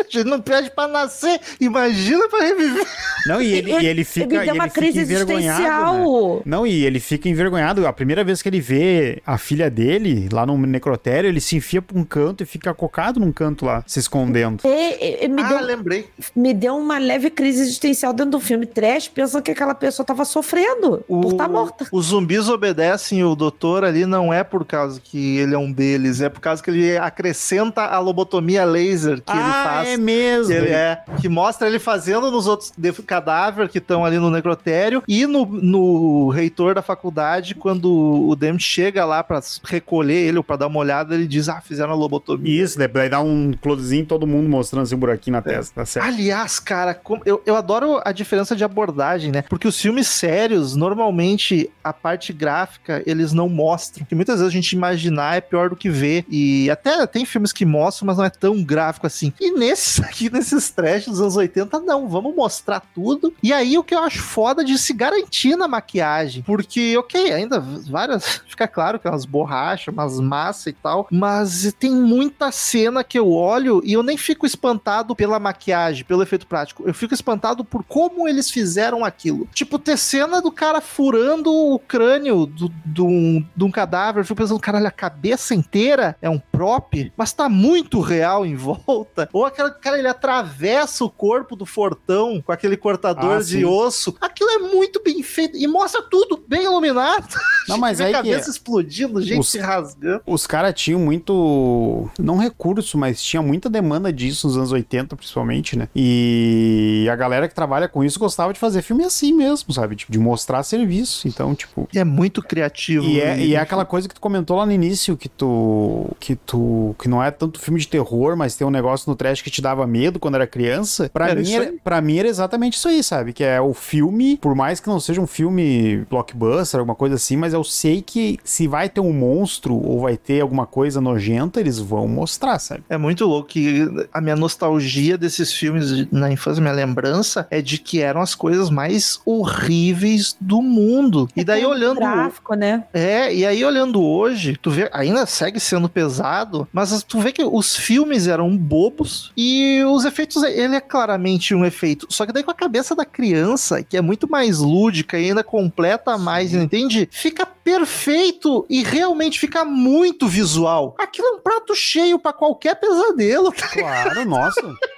Gente não pede pra nascer. Imagina pra reviver. Não, e ele, e ele fica, me e deu uma ele fica crise envergonhado. existencial. né? Não, e ele fica envergonhado. A primeira vez que ele vê a filha dele lá no necrotério, ele se enfia pra um canto e fica cocado num canto lá, se escondendo. E- e- me, ah, deu, lembrei. me deu uma leve crise existencial dentro do filme trash, pensando que aquela pessoa tava sofrendo por estar morta. Os zumbis obedecem o doutor ali não é por causa que ele é um deles, é por causa que ele acrescenta a lobotomia laser que ele ah, faz. é mesmo. Que, ele é, que mostra ele fazendo nos outros de- cadáver que estão ali no necrotério e no, no reitor da faculdade, quando o Demi chega lá pra recolher ele ou pra dar uma olhada, ele diz: Ah, fizeram a lobotomia. Isso, daí dá um closezinho todo mundo mostrando assim um buraquinho na testa, tá certo? Aliás, cara, como- eu, eu adoro a diferença de abordagem, né? Porque os filmes sérios, normalmente, a parte gráfica, eles não mostram. Que muitas vezes a gente imaginar é pior do que ver. E até tem filmes que mostram, mas não é tão gráfico assim. E nesses aqui, nesses trash dos anos 80, não. Vamos mostrar tudo. E aí, o que eu acho foda de se garantir na maquiagem. Porque, ok, ainda várias. Fica claro que é umas borrachas, umas massas e tal. Mas tem muita cena que eu olho e eu nem fico espantado pela maquiagem, pelo efeito prático. Eu fico espantado por como eles fizeram aquilo. Tipo, ter cena do cara furando o crânio do- de um, de um cadáver. Eu fico pensando, caralho, a cabeça inteira é um prop, mas tá muito real em volta. Ou aquele cara, ele atravessa o corpo do fortão com aquele cortador Ah, de sim. osso. Aquilo é muito bem feito e mostra tudo bem iluminado. Não, mas aí que cabeça explodindo, gente Os- se rasgando. os caras tinham muito. Não recurso, mas tinha muita demanda disso nos anos 80, principalmente, né? E a galera que trabalha com isso gostava de fazer filme assim mesmo, sabe? Tipo, de mostrar serviço. Então, tipo. E é muito criativo. E é, né? e é aquela coisa que tu comentou lá no início, que tu. que tu. que não é tanto filme de terror, mas tem um negócio no trash que te dava medo quando era criança. Pra, Era mim, era, pra mim era exatamente isso aí, sabe? Que é o filme, por mais que não seja um filme blockbuster, alguma coisa assim, mas eu sei que se vai ter um monstro ou vai ter alguma coisa nojenta, eles vão mostrar, sabe? É muito louco que a minha nostalgia desses filmes na infância, minha lembrança, é de que eram as coisas mais horríveis do mundo. E daí olhando. Gráfico, né? É, e aí olhando hoje, tu vê, ainda segue sendo pesado, mas tu vê que os filmes eram bobos e os efeitos, ele é claramente um efeito. Só que daí com a cabeça da criança, que é muito mais lúdica e ainda completa mais, entende? Fica perfeito e realmente fica muito visual. Aquilo é um prato cheio pra qualquer pesadelo. Claro, nossa.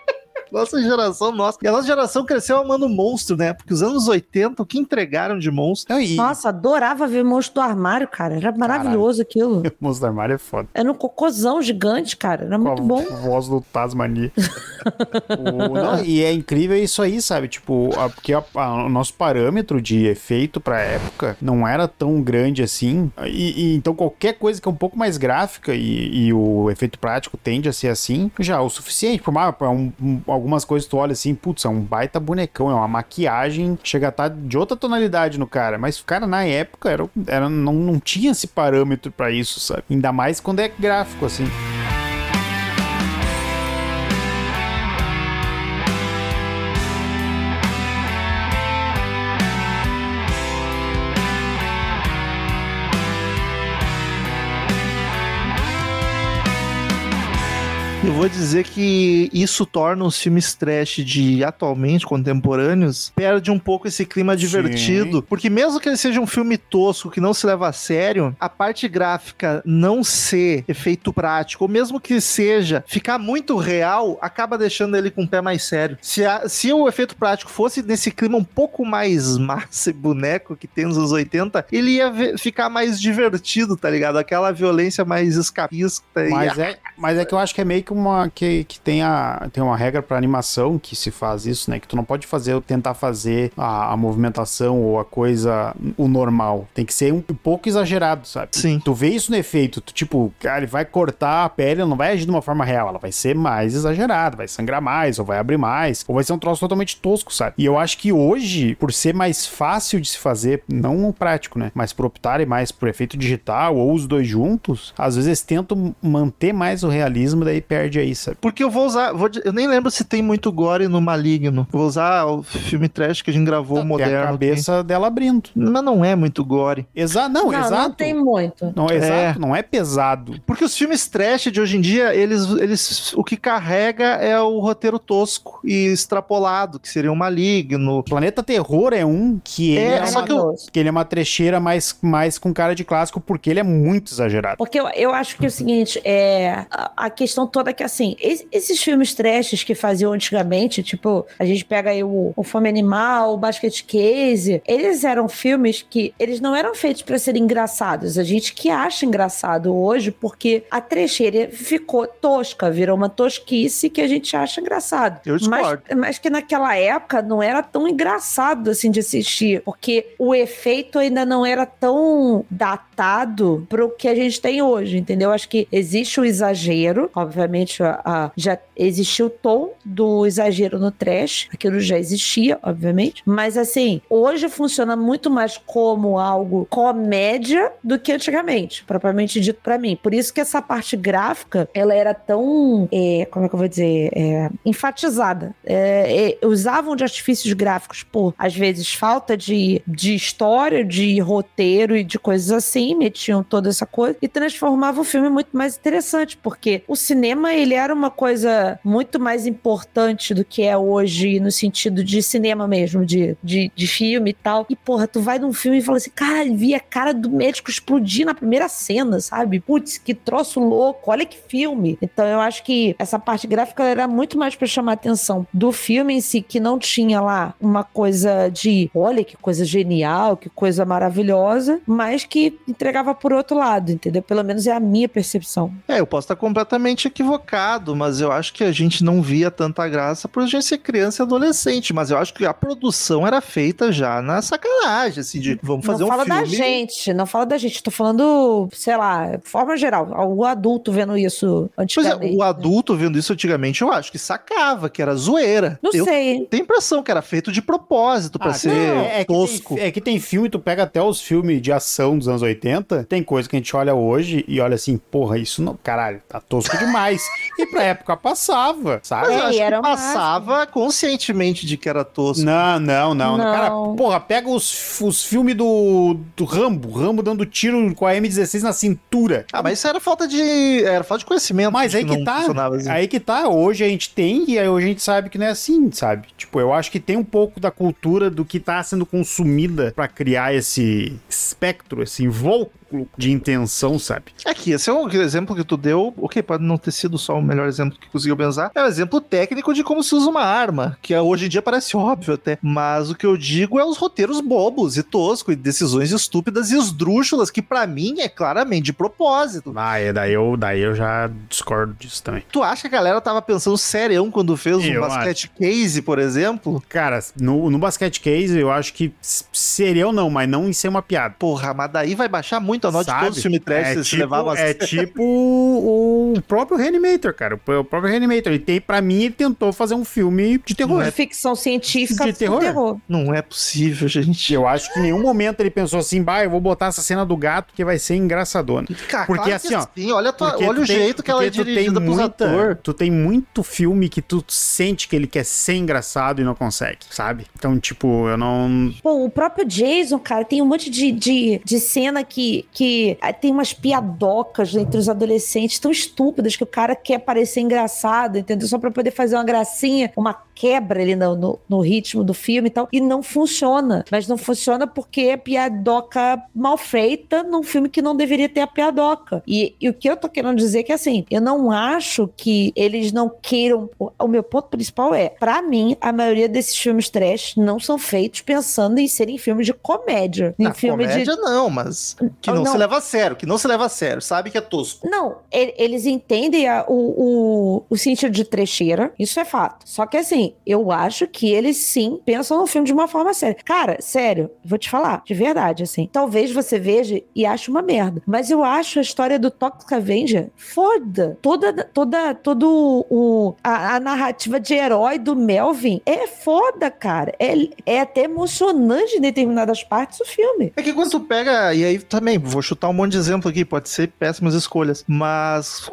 Nossa geração, nossa. E a nossa geração cresceu amando monstro, né? Porque os anos 80, o que entregaram de monstro Não, e Nossa, adorava ver monstro do armário, cara. Era maravilhoso aquilo. o Monstro do Armário é foda. Era um cocôzão gigante, cara. Era muito Com a bom. voz do Tasmania. O- não, e é incrível isso aí, sabe? Tipo, a- porque a- a- o nosso parâmetro de efeito pra época não era tão grande assim. E, e então qualquer coisa que é um pouco mais gráfica e, e o efeito prático tende a ser assim, já é o suficiente. Por mais, pra um- um- algumas coisas tu olha assim, putz, é um baita bonecão, é uma maquiagem, chega a estar de outra tonalidade no cara. Mas, cara, na época era, era, não, não tinha esse parâmetro pra isso, sabe? Ainda mais quando é gráfico, assim. Eu vou dizer que isso torna os filmes trash de atualmente, contemporâneos, perde um pouco esse clima divertido. Porque mesmo que ele seja um filme tosco, que não se leva a sério, a parte gráfica não ser efeito prático, ou mesmo que seja ficar muito real, acaba deixando ele com o pé mais sério. Se, a- se o efeito prático fosse nesse clima um pouco mais massa e boneco que tem nos anos 80, ele ia ver- ficar mais divertido, tá ligado? Aquela violência mais escapista. e Mas é, mas é que eu acho que é meio que que uma que, que tem, a, tem uma regra pra animação que se faz isso, né? Que tu não pode fazer, tentar fazer a, a movimentação ou a coisa, o normal. Tem que ser um, pouco exagerado, sabe? Sim. Tu vê isso no efeito, tu, tipo, cara, ele vai cortar a pele, ela não vai agir de uma forma real, ela vai ser mais exagerada, vai sangrar mais, ou vai abrir mais, ou vai ser um troço totalmente tosco, sabe? E eu acho que hoje, por ser mais fácil de se fazer, não o prático, né? Mas por optarem mais por efeito digital ou os dois juntos, às vezes tentam manter mais o realismo, daí perde aí, sabe? Porque eu vou usar. vou eu nem lembro se tem muito gore no Maligno. Vou usar o filme trash que a gente gravou Tem moderno. a cabeça dela abrindo. aqui. Mas não é muito gore. Exato, não, Não, exato. não tem muito. Não, É. exato, não é pesado. Porque os filmes trash de hoje em dia, eles, eles o que carrega é o roteiro tosco e extrapolado, que seria o Maligno. Planeta Terror é um que É, é, só uma, que eu- que ele é uma trecheira mais, mais com cara de clássico, porque ele é muito exagerado. Porque eu, eu acho que é o seguinte, é, a, a questão toda é que, assim, es- esses filmes trashes que faziam antigamente, tipo, a gente pega aí o, o Fome Animal, o Basket Case, eles eram filmes que eles não eram feitos pra serem engraçados. A gente que acha engraçado hoje, porque a trecheira ficou tosca, virou uma tosquice que a gente acha engraçado. Eu Mas, discordo. mas que naquela época não era tão engraçado assim de assistir, porque o efeito ainda não era tão datado pro que a gente tem hoje, entendeu? Acho que existe o exagero, obviamente a- a- já existia o tom do exagero no trash, aquilo já existia, obviamente, mas assim, hoje funciona muito mais como algo comédia do que antigamente, propriamente dito pra mim. Por isso que essa parte gráfica, ela era tão, é, como é que eu vou dizer, é, enfatizada. É, é, usavam de artifícios gráficos por, às vezes, falta de, de história, de roteiro e de coisas assim, metiam toda essa coisa e transformavam o filme muito mais interessante, porque o cinema, ele era uma coisa muito mais importante do que é hoje, no sentido de cinema mesmo, de, de, de filme e tal. E, porra, tu vai num filme e fala assim, cara, vi a cara do médico explodir na primeira cena, sabe? Putz, que troço louco, olha que filme. Então eu acho que essa parte gráfica era muito mais pra chamar a atenção do filme em si, que não tinha lá uma coisa de, olha que coisa genial, que coisa maravilhosa, mas que entregava por outro lado, entendeu? Pelo menos é a minha percepção. É, eu posso estar completamente equivocado, mas eu acho que a gente não via tanta graça por a gente ser criança e adolescente. Mas eu acho que a produção era feita já na sacanagem, assim, de vamos fazer não um fala filme. da gente, não fala da gente. Tô falando, sei lá, de forma geral, o adulto vendo isso Pois antigamente. é, o adulto vendo isso antigamente, eu acho que sacava, que era zoeira. Não eu sei. a impressão que era feito de propósito pra Ah, ser não, é, é que tosco. tem, é que tem filme, tu pega até os filmes de ação dos anos 80, tem coisa que a gente olha hoje e olha assim, porra, isso não, caralho, tá tosco demais. E pra época passava, sabe? Mas eu É, acho era que passava conscientemente de que era tosco. Não, não, não, Não. Cara, porra, pega os, os filmes do, do Rambo, Rambo dando tiro com a M16 na cintura. Ah, mas isso era falta de. Era falta de conhecimento. Mas aí que não tá. assim. Aí que tá. Hoje a gente tem e aí hoje a gente sabe que não é assim, sabe? Tipo, eu acho que tem um pouco da cultura do que tá sendo consumida pra criar esse espectro, esse invólucro de intenção, sabe? É que esse é o exemplo que tu deu, ok, pode não ter sido só o melhor exemplo que conseguiu pensar, é um exemplo técnico de como se usa uma arma, que hoje em dia parece óbvio até, mas o que eu digo é os roteiros bobos e toscos, e decisões estúpidas e esdrúxulas, que pra mim é claramente de propósito. Ah, é, daí eu, daí eu já discordo disso também. Tu acha que a galera tava pensando serião quando fez um Eu basquete case, por exemplo? Cara, no, no basket case eu acho que s- seria ou não, mas não em ser uma piada. Porra, mas daí vai baixar muito a nota de Sabe? todos os filmes trash é se tipo, levar é tipo o, próprio Reanimator, cara. O próprio Reanimator. Ele tem, pra mim, ele tentou fazer um filme de terror. Ficção científica De terror? terror. Não é possível, gente. Eu acho que em nenhum momento ele pensou assim, bah, eu vou botar essa cena do gato que vai ser engraçadona. Cara, Porque claro assim, ó, sim, olha, a tua- Porque olha o tem- jeito que ela é dirigida pros atores. Tu tem muito filme que tu sente que ele quer ser engraçado e não consegue, sabe? Então, tipo, eu não. Pô, o próprio Jason, cara, tem um monte de, de, de cena que, que ah, tem umas piadocas entre os adolescentes tão estúpidas que o cara quer parecer engraçado, entendeu? Só pra poder fazer uma gracinha, uma quebra ali no, no, no ritmo do filme e tal. E não funciona. Mas não funciona porque é piadoca mal feita num filme que não deveria ter a piadoca. E, e o que eu tô querendo dizer é que, assim, eu não acho que eles não queiram. O, o meu ponto principal é, pra mim, a maioria desses filmes trash não são feitos pensando em serem filmes de comédia. Em Na filme comédia de. não, mas que não não, Não. se leva a sério, que não se leva a sério, sabe que é tosco. Não, eles entendem a- o, o, o sentido de trecheira, isso é fato. Só que assim, eu acho que eles sim pensam no filme de uma forma séria. Cara, sério, vou te falar, de verdade, assim. Talvez você veja e ache uma merda. Mas eu acho a história do Toxic Avenger foda. Toda, toda, todo o, a, a narrativa de herói do Melvin é foda, cara. É, é até emocionante em determinadas partes do filme. É que quando tu pega, e aí também, vou chutar um monte de exemplo aqui, pode ser péssimas escolhas, mas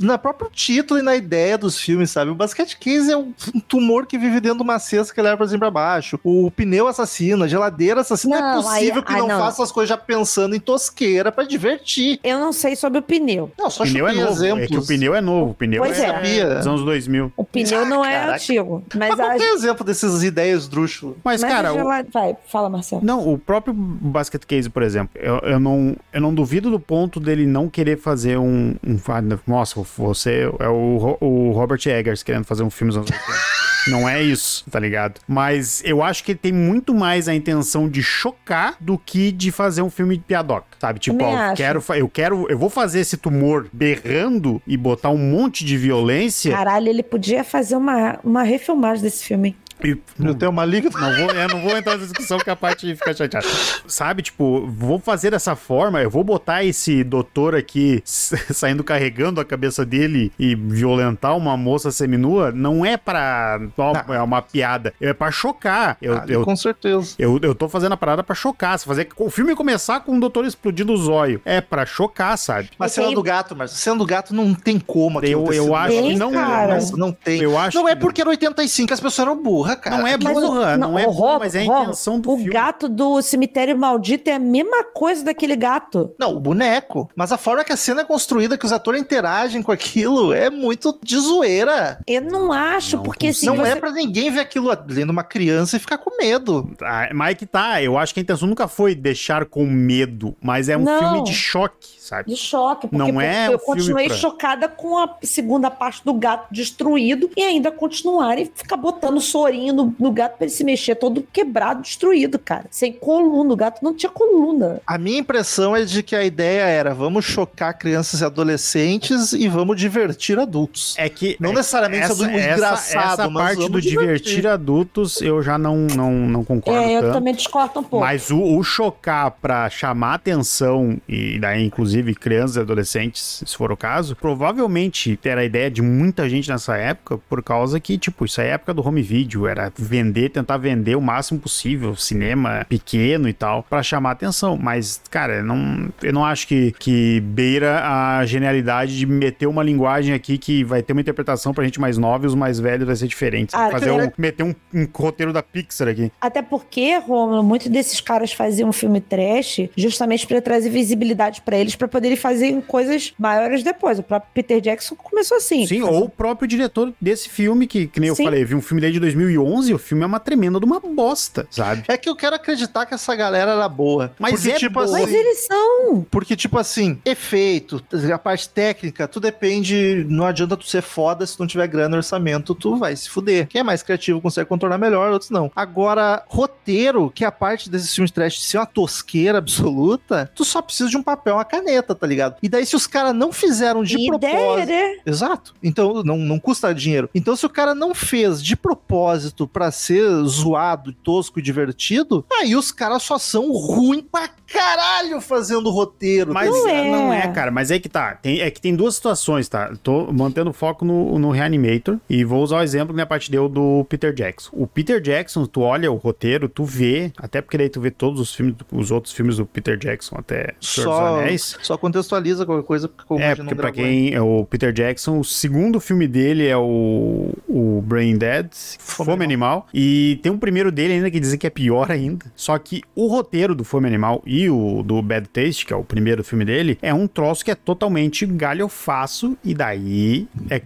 na próprio título e na ideia dos filmes, sabe? O basquete case é um um tumor que vive dentro de uma cesta que leva pra cima e pra baixo. O pneu assassino, a geladeira assassina, não, é Não, possível aí- que ah, não, não. faça as coisas já pensando em tosqueira pra divertir. Eu não sei sobre o pneu. Não, só O pneu é novo. exemplos. É que o pneu é novo. O pneu Pois é, é. Sabia. dos anos 2000. O pneu não é Caraca. antigo. Mas, Mas a, qual é exemplo dessas ideias drúxulas? Mas, mas cara, o- Vai, fala, Marcelo. Não, o próprio Basket Case, por exemplo, eu, eu não, eu não duvido do ponto dele não querer fazer um. um nossa, você é o, o Robert Eggers querendo fazer um filme dos anos 80. Não é isso, tá ligado? Mas eu acho que ele tem muito mais a intenção de chocar do que de fazer um filme de piadoca, sabe? Tipo, ó, quero, eu quero, eu vou fazer esse tumor berrando e botar um monte de violência. Caralho, ele podia fazer uma, uma refilmagem desse filme. E, Eu tenho uma liga. Não vou, eu não vou entrar nessa discussão porque a parte fica chateada. Sabe, tipo, vou fazer dessa forma, eu vou botar esse doutor aqui saindo carregando a cabeça dele e violentar uma moça seminua, não é pra. ó, Não. é uma piada, é pra chocar. Eu, Ali, eu, Com certeza. eu, eu tô fazendo a parada pra chocar. Se fazer o filme começar com um doutor explodindo o zóio, é pra chocar, sabe? Mas sendo do gato, mas sendo do gato não tem como aquilo Eu- eu acho que não- Mas não tem. Eu acho não é que porque era 85 as pessoas eram burras, cara. Não é Mas o- burra, não, é o burra, Rob- mas é a Rob, intenção do O filme. gato do cemitério maldito é a mesma coisa daquele gato. Não, o boneco. Mas a forma que a cena é construída, que os atores interagem com aquilo, é muito de zoeira. Eu não acho, Não porque assim. não você... é pra ninguém ver aquilo lendo uma criança e ficar com medo. Ah, Mas é que tá, eu acho que a intenção nunca foi deixar com medo, mas é um Não. filme de choque, sabe? De choque, porque Não é eu um filme continuei pra- chocada com a segunda parte do gato destruído e ainda continuarem ficar botando sorinho no, no gato pra ele se mexer todo quebrado, destruído, cara. Sem coluna. O gato não tinha coluna. A minha impressão é de que a ideia era vamos chocar crianças e adolescentes e vamos divertir adultos. É que Não é- necessariamente essa, um essa, desgraçado, essa mas parte vamos do divertir. divertir. adultos eu já não, não, não concordo É, eu tanto. também discordo um pouco. Mas o, o chocar pra chamar atenção, e daí inclusive crianças e adolescentes, se for o caso, provavelmente era a ideia de muita gente nessa época, por causa que, tipo, isso é a época do home video, era vender, tentar vender o máximo possível, cinema pequeno e tal, pra chamar atenção. Mas, cara, eu não, eu não acho que, que beira a genialidade de meter uma linguagem aqui que vai ter uma interpretação pra gente mais nova e os mais velhos vai ser diferente. Ah, Fazer um, meter um, um roteiro da Pixar aqui. Até porque, Romulo, muitos desses caras faziam um filme trash justamente pra trazer visibilidade pra eles, pra poderem fazer coisas maiores depois. O próprio Peter Jackson começou assim. Sim, ou o próprio diretor desse filme, que, que nem eu Sim. falei, vi um filme dele de 2011, o filme é uma tremenda de uma bosta, sabe? É que eu quero acreditar que essa galera era boa. Mas porque, é tipo boa. assim, Mas eles são. Porque, tipo assim, efeito, a parte técnica, tu depende. Não adianta tu ser foda se tu não tiver grana e orçamento, tu vai se fuder. Quem é mais criativo consegue contornar melhor, outros não. Agora, roteiro, que é a parte desses filmes trash ser uma tosqueira absoluta, tu só precisa de um papel, uma caneta, tá ligado? E daí, se os caras não fizeram de Ideia, propósito. né? Exato. Então não, não custa dinheiro. Então, se o cara não fez de propósito pra ser zoado, tosco e divertido, aí os caras só são ruim pra caralho fazendo roteiro. Mas Não não é. é. cara. Mas é que tá. Tem, é que tem duas situações, tá? Tô mantendo foco no, no Reanimator e vou usar o exemplo que minha parte deu do Peter Jackson. O Peter Jackson, tu olha o roteiro, tu vê, até porque daí tu vê todos os filmes, os outros filmes do Peter Jackson, até Senhor dos Só, Anéis. só contextualiza qualquer coisa, porque como É, porque não pra quem é o Peter Jackson, o segundo filme dele é o, o Brain Dead, Fome, Fome Animal. E tem um primeiro dele ainda que dizem que é pior ainda. Só que o roteiro do Fome Animal e o do Bad Taste, que é o primeiro filme dele, é um troço que é totalmente galhofaço. E daí é,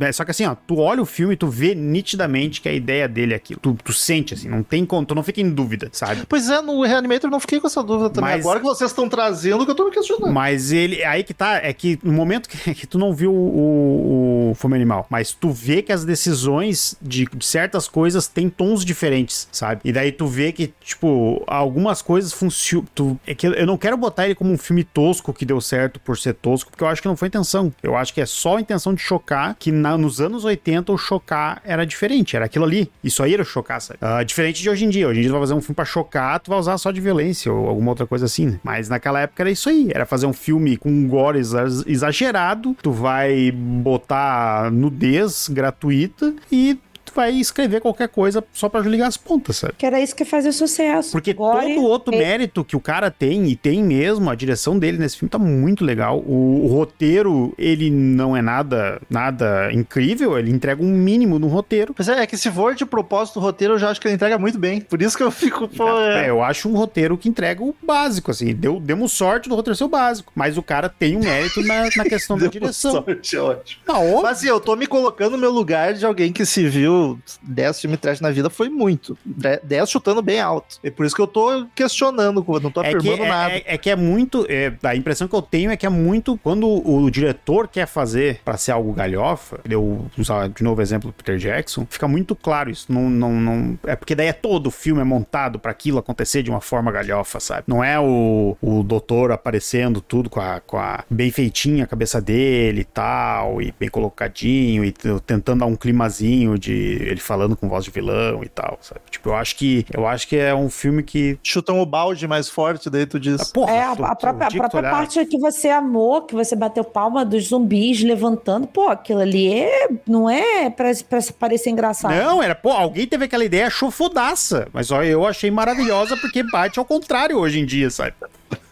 é. Só que assim, ó, tu olha o filme e tu vê nitidamente que a ideia dele é aquilo. Tu, tu sente assim, não tem como, tu não fica em dúvida, sabe? Pois é, no Reanimator eu não fiquei com essa dúvida também. Mas- Agora que vocês estão trazendo, que eu tô me questionando. Mas ele. Aí que tá, é que no momento que, que tu não viu o, o Fome Animal, mas tu vê que as decisões de, de certas as coisas têm tons diferentes, sabe? E daí tu vê que, tipo, algumas coisas funcionam. É que eu não quero botar ele como um filme tosco que deu certo por ser tosco, porque eu acho que não foi intenção. Eu acho que é só a intenção de chocar, que na, nos anos 80 o chocar era diferente, era aquilo ali. Isso aí era chocar, sabe? Uh, diferente de hoje em dia. Hoje em dia tu vai fazer um filme pra chocar, tu vai usar só de violência ou alguma outra coisa assim, né? Mas naquela época era isso aí. Era fazer um filme com um gore exagerado, tu vai botar nudez gratuita e vai escrever qualquer coisa só pra ligar as pontas, sabe? Que era isso que fazia sucesso. Porque Gore, todo outro é... mérito que o cara tem, e tem mesmo, a direção dele nesse filme tá muito legal. O, o, roteiro, ele não é nada, nada incrível, ele entrega um mínimo no roteiro. Mas é, é que se for de propósito o roteiro, eu já acho que ele entrega muito bem. Por isso que eu fico, pô... É, eu acho um roteiro que entrega o básico, assim. Deu, demos sorte do roteiro ser o básico. Mas o cara tem um mérito na, na questão da direção. sorte, é ótimo. Tá Mas assim, eu tô me colocando no meu lugar de alguém que se viu 10 filmes na vida foi muito. 10 chutando bem alto. É por isso que eu tô questionando, não tô afirmando é nada. É, é, que é muito. É, a impressão que eu tenho é que é muito. Quando o, o diretor quer fazer para ser algo galhofa, eu usar de novo o exemplo do Peter Jackson, fica muito claro isso. Não, não, não, é porque daí é todo o filme é montado para aquilo acontecer de uma forma galhofa, sabe? Não é o, o doutor aparecendo tudo com a, com a bem feitinha a cabeça dele e tal, e bem colocadinho, e tentando dar um climazinho de ele falando com voz de vilão e tal, sabe? Tipo, eu acho que eu acho que é um filme que chutam o balde mais forte daí tu diz. Ah, porra, é, a, a própria, a própria parte que você amou, que você bateu palma dos zumbis levantando, pô, aquilo ali é, não é pra, pra parecer engraçado. Não, era, pô, alguém teve aquela ideia, achou fodaça. Mas ó, eu achei maravilhosa porque bate ao contrário hoje em dia, sabe?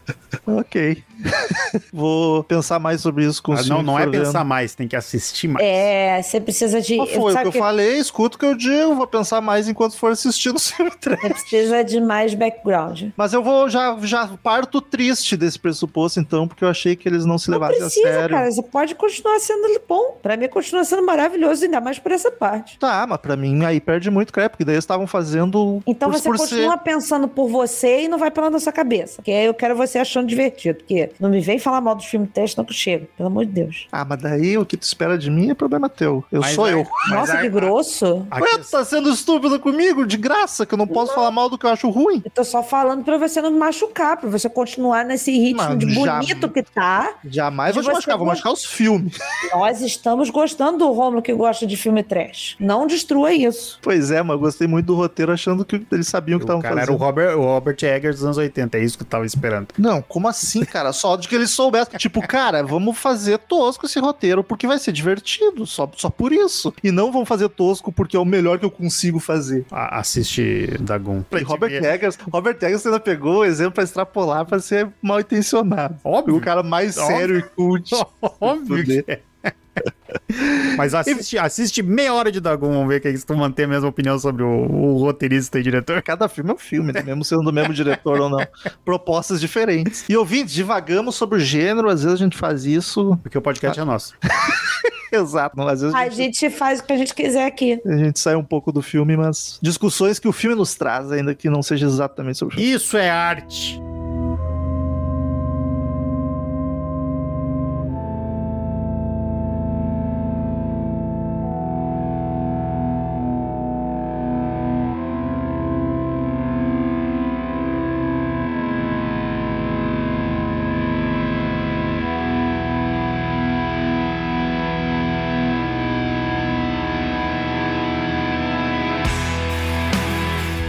ok. Vou pensar mais sobre isso com ah, Não, não é pensar mais, tem que assistir mais. É, você precisa de. Não foi o que eu falei, escuta o que eu digo, vou pensar mais enquanto for assistindo o filme Você precisa de mais background. Mas eu vou já, já parto triste desse pressuposto, então, porque eu achei que eles não se levassem a sério. cara, você pode continuar sendo bom. Pra mim, continua sendo maravilhoso, ainda mais por essa parte. Tá, mas pra mim aí perde muito crédito, porque daí eles estavam fazendo. Então por, você por continua ser... pensando por você e não vai pela nossa cabeça. Porque aí eu quero você achando divertido. Porque não me vem falar mal dos filmes teste, não que chega. Pelo amor de Deus. Ah, mas daí o que tu espera de mim é problema teu. Eu mas sou é, eu. Nossa, que grosso. Ué, tu tá sendo estúpido comigo? De graça, que eu não posso não. falar mal do que eu acho ruim? Eu tô só falando pra você não me machucar, pra você continuar nesse ritmo mas de bonito já, que tá. Jamais vou te machucar, vou machucar os filmes. Nós estamos gostando do Romulo que gosta de filme trash. Não destrua isso. Pois é, mas eu gostei muito do roteiro achando que eles sabiam o que estavam fazendo. Cara, era o Robert, o Robert Eggers dos anos 80, é isso que eu tava esperando. Não, como assim, cara? Só de que eles soubessem. tipo, cara, vamos fazer tosco esse roteiro porque vai ser divertido, só, só por isso. E não vamos fazer tosco porque é o melhor que eu consigo fazer. Ah, assiste Dagon. E Robert Eggers, Robert Eggers ainda pegou o exemplo pra extrapolar pra ser mal intencionado. Óbvio. O cara mais Óbvio. sério e cult. Óbvio que é. Mas assiste, assiste meia hora de Dagon, vamos ver que se tu manter a mesma opinião sobre o, o, roteirista e diretor. Cada filme é um filme, né? Mesmo sendo do mesmo diretor ou não. Propostas diferentes. E ouvintes, divagamos sobre o gênero, às vezes a gente faz isso. Porque o podcast ah. é nosso. Exato. Às vezes a, a gente... gente... faz o que a gente quiser aqui. A gente sai um pouco do filme, mas discussões que o filme nos traz, ainda que não seja exatamente sobre o filme. Isso é arte.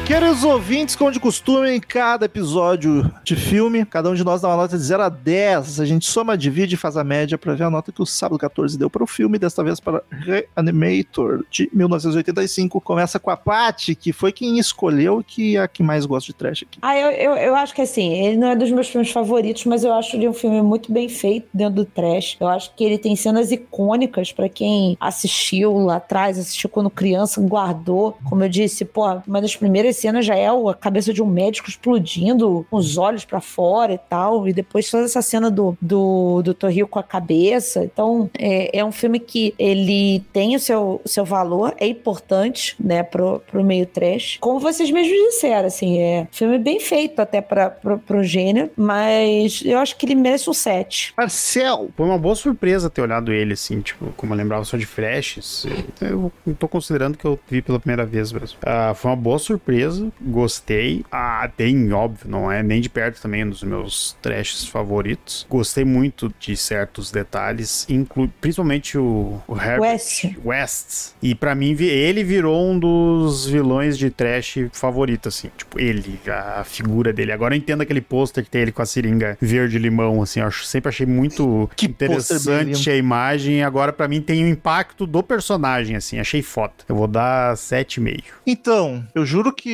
Queridos ouvintes, como de costume, em cada episódio de filme, cada um de nós dá uma nota de 0 a 10. A gente soma, divide e faz a média para ver a nota que o Sábado 14 deu para o filme, desta vez para Reanimator, de 1985. Começa com a Paty, que foi quem escolheu que é a que mais gosta de trash aqui. Ah, eu, eu, eu acho que assim, ele não é dos meus filmes favoritos, mas eu acho ele um filme muito bem feito dentro do trash. Eu acho que ele tem cenas icônicas para quem assistiu lá atrás, assistiu quando criança, guardou. Como eu disse, pô, uma das primeiras cena já é a cabeça de um médico explodindo, com os olhos para fora e tal. E depois toda essa cena do, do, do Torrio com a cabeça. Então, é, é um filme que ele tem o seu, seu valor, é importante, né, pro, pro meio trash. Como vocês mesmos disseram, assim, é filme bem feito até pra, pro, pro gênero, mas eu acho que ele merece um 7. Marcel! Foi uma boa surpresa ter olhado ele, assim, tipo, como eu lembrava só de flashes. Eu, eu tô considerando que eu vi pela primeira vez mesmo. Ah, foi uma boa surpresa, gostei. Ah, tem, óbvio, não é nem de perto também um dos meus trashes favoritos. Gostei muito de certos detalhes, inclu principalmente o, o Herbert West. West. E pra mim, ele virou um dos vilões de trash favorito, assim. Tipo, ele, a figura dele. Agora eu entendo aquele pôster que tem ele com a seringa verde-limão, assim. Eu acho- sempre achei muito Que bem interessante a imagem. Agora, pra mim, tem o impacto do personagem, assim. Achei foda. Eu vou dar 7,5. Então, eu juro que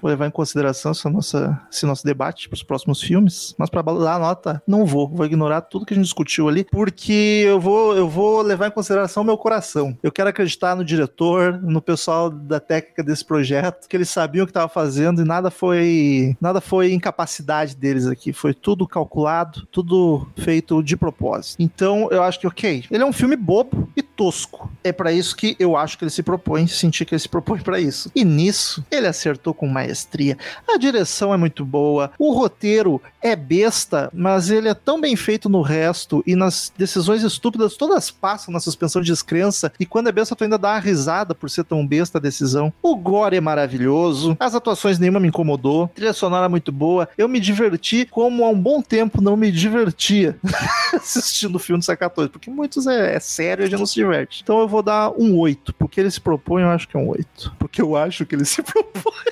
vou levar em consideração essa nossa, esse nosso debate para os próximos filmes, mas para dar a nota, não vou. Vou ignorar tudo que a gente discutiu ali, porque eu vou, eu vou levar em consideração o meu coração. Eu quero acreditar no diretor, no pessoal da técnica desse projeto, que eles sabiam o que estava fazendo e nada foi, nada foi incapacidade deles aqui. Foi tudo calculado, tudo feito de propósito. Então, eu acho que, ok, ele é um filme bobo e tosco. É para isso que eu acho que ele se propõe, senti que ele se propõe para isso. E nisso, ele acertou com maestria. A direção é muito boa, o roteiro é besta, mas ele é tão bem feito no resto e nas decisões estúpidas todas passam na suspensão de descrença e quando é besta tu ainda dá uma risada por ser tão besta a decisão. O gore é maravilhoso, as atuações nenhuma me incomodou, a trilha sonora é muito boa, eu me diverti como há um bom tempo não me divertia assistindo o filme do Sacatório, porque muitos é, é sério e gente não se diverte. Então eu vou dar um 8, porque ele se propõe, eu acho que é um 8. Porque eu acho que ele se propõe.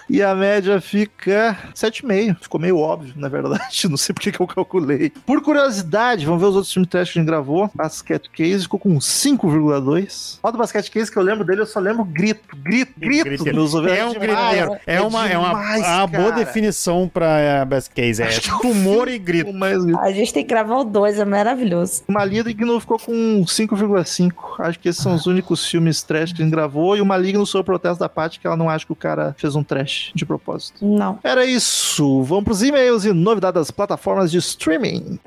E a média fica 7,5. Ficou meio óbvio, na verdade. Não sei porque que eu calculei. Por curiosidade, vamos ver os outros filmes teste que a gente gravou. Basket Case ficou com 5,2. Ó, do Basket Case que eu lembro dele, eu só lembro grito, grito, grito. Griteiro. Meus ouvidos. É um griteiro. É, uma, é uma, demais, uma boa definição pra uh, Best Case. É Acho que é o tumor e grito. mais grito. A gente tem que gravar o 2, é maravilhoso. O Maligno ficou com 5,5. Acho que esses são os únicos filmes trash que a gente gravou. E o Maligno foi o protesto da Paty, que ela não acha que o cara fez um trash de propósito. Não. Era isso. Vamos pros e-mails e novidades das plataformas de streaming.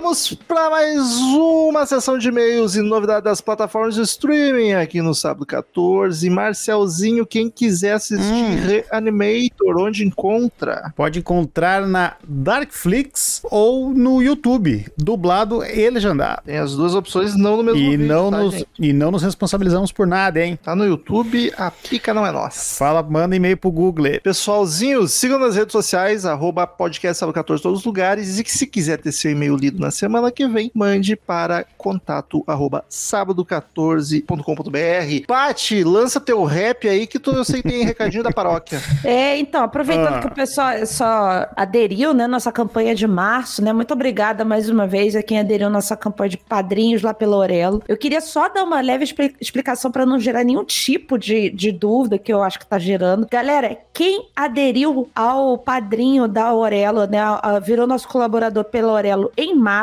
Vamos para mais uma sessão de e-mails e novidades das plataformas de streaming aqui no sábado 14. Marcelzinho, quem quiser assistir Hum. Reanimator, onde encontra? Pode encontrar na Darkflix ou no YouTube, dublado e legendado. Tem as duas opções, não no mesmo E vídeo, não, tá, nos, gente? e não nos responsabilizamos por nada, hein? Tá no YouTube, a pica não é nossa. Fala, manda e-mail pro Google. Pessoalzinho, sigam nas redes sociais, arroba podcast sábado 14 em todos os lugares. E que se quiser ter seu e-mail lido na semana que vem, mande para contato arroba sábado14.com.br. Pati, lança teu rap aí que tu, eu sei tem recadinho da paróquia. É, então, aproveitando Ah. que o pessoal só aderiu, né, nossa campanha de março, né, muito obrigada mais uma vez a quem aderiu à nossa campanha de padrinhos lá pelo Orelo. Eu queria só dar uma leve expli- explicação para não gerar nenhum tipo de, de dúvida que eu acho que tá gerando. Galera, quem aderiu ao padrinho da Orelo, né, a- a- virou nosso colaborador pela Orelo em março,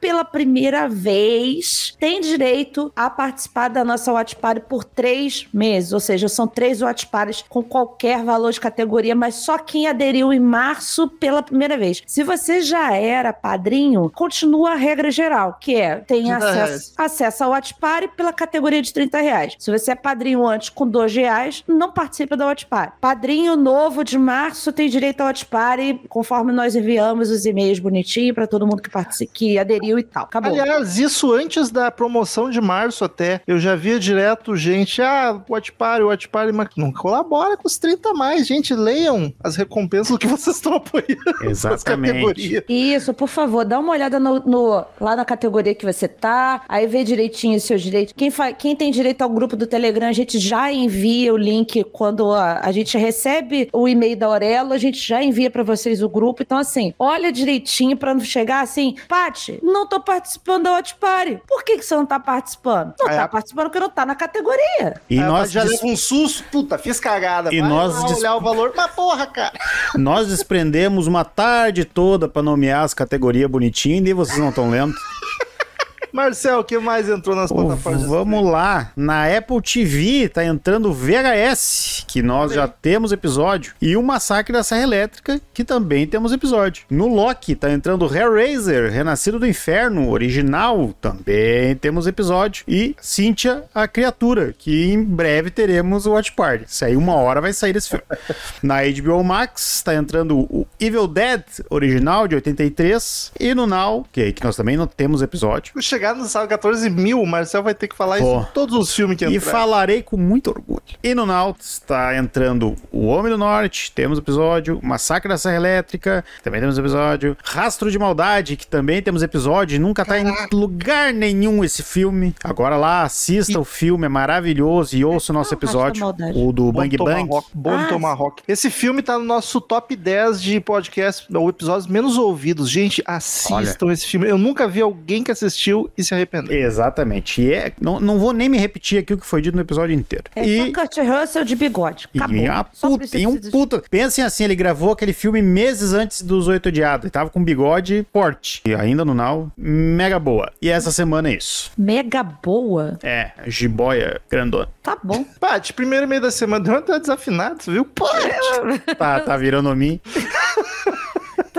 pela primeira vez, tem direito a participar da nossa Watch Party por três meses, ou seja, são três Watch Parties com qualquer valor de categoria, mas só quem aderiu em março pela primeira vez. Se você já era padrinho, continua a regra geral, que é tem 30 acesso, reais. acesso ao Watch Party pela categoria de 30 reais. Se você é padrinho antes com 2 reais, não participa da Watch Party. Padrinho novo de março tem direito ao Watch Party, conforme nós enviamos os e-mails bonitinho para todo mundo que participa, que aderiu e tal. Acabou. Aliás, isso antes da promoção de março até. Eu já via direto gente, ah, Watch Party, Watch Party, mas não colabora com os 30 a mais. Gente, leiam as recompensas do que vocês estão apoiando nas Exatamente. Isso, por favor, dá uma olhada no, no- lá na categoria que você tá, aí vê direitinho os seus direitos. Quem, fa- quem tem direito ao grupo do Telegram, a gente já envia o link quando a, a gente recebe o e-mail da Aurelo, a gente já envia pra vocês o grupo. Então, assim, olha direitinho pra não chegar assim, assim, Não tô participando da Watch Party. Por que, que você não tá participando? Não Aí tá a- participando porque não tá na categoria. E Aí nós, já leva um susto, puta, fiz cagada. E Vai nós lá dis- olhar o valor. Mas porra, cara. nós desprendemos uma tarde toda pra nomear as categorias bonitinho e vocês não estão lendo. Marcel, o que mais entrou nas plataformas? Vamos lá. Na Apple TV tá entrando o VHS, que nós já temos episódio. E o Massacre da Serra Elétrica, que também temos episódio. No Loki tá entrando Hellraiser, Renascido do Inferno, original, também temos episódio. E Cynthia, a Criatura, que em breve teremos o Watch Party. Se aí uma hora vai sair esse filme. Na HBO Max tá entrando o Evil Dead, original, de 83. E no Now, que, que nós também não temos episódio. Chegar no sábado 14 mil, o Marcel vai ter que falar Pô. isso em todos os filmes que E entrar. falarei com muito orgulho. E no Nauts está entrando O Homem do Norte, temos episódio. Massacre da Serra Elétrica, também temos episódio. Rastro de Maldade, que também temos episódio. Nunca tá em lugar nenhum esse filme. Agora lá, assista o filme, é maravilhoso. E ouça o nosso da episódio, o do Bom Bang Bang. Tomahawk, Bom Ah, Tomahawk. Esse filme tá no nosso top 10 de podcast, ou episódios menos ouvidos. Gente, assistam esse filme. Eu nunca vi alguém que assistiu e se arrependeu. Exatamente. E é, não, não vou nem me repetir aqui o que foi dito no episódio inteiro. É e só Kurt Russell de bigode. Acabou. E, a Só puta, e um puta. Pensem assim, ele gravou aquele filme meses antes dos Oito Odiados. Ele tava com bigode forte. E ainda no Now, mega boa. E essa semana é isso. Mega boa. É, jiboia grandona. Tá bom. Paty, primeiro meio da semana deu até desafinado, você viu? Paty! Tá, tá virando mim.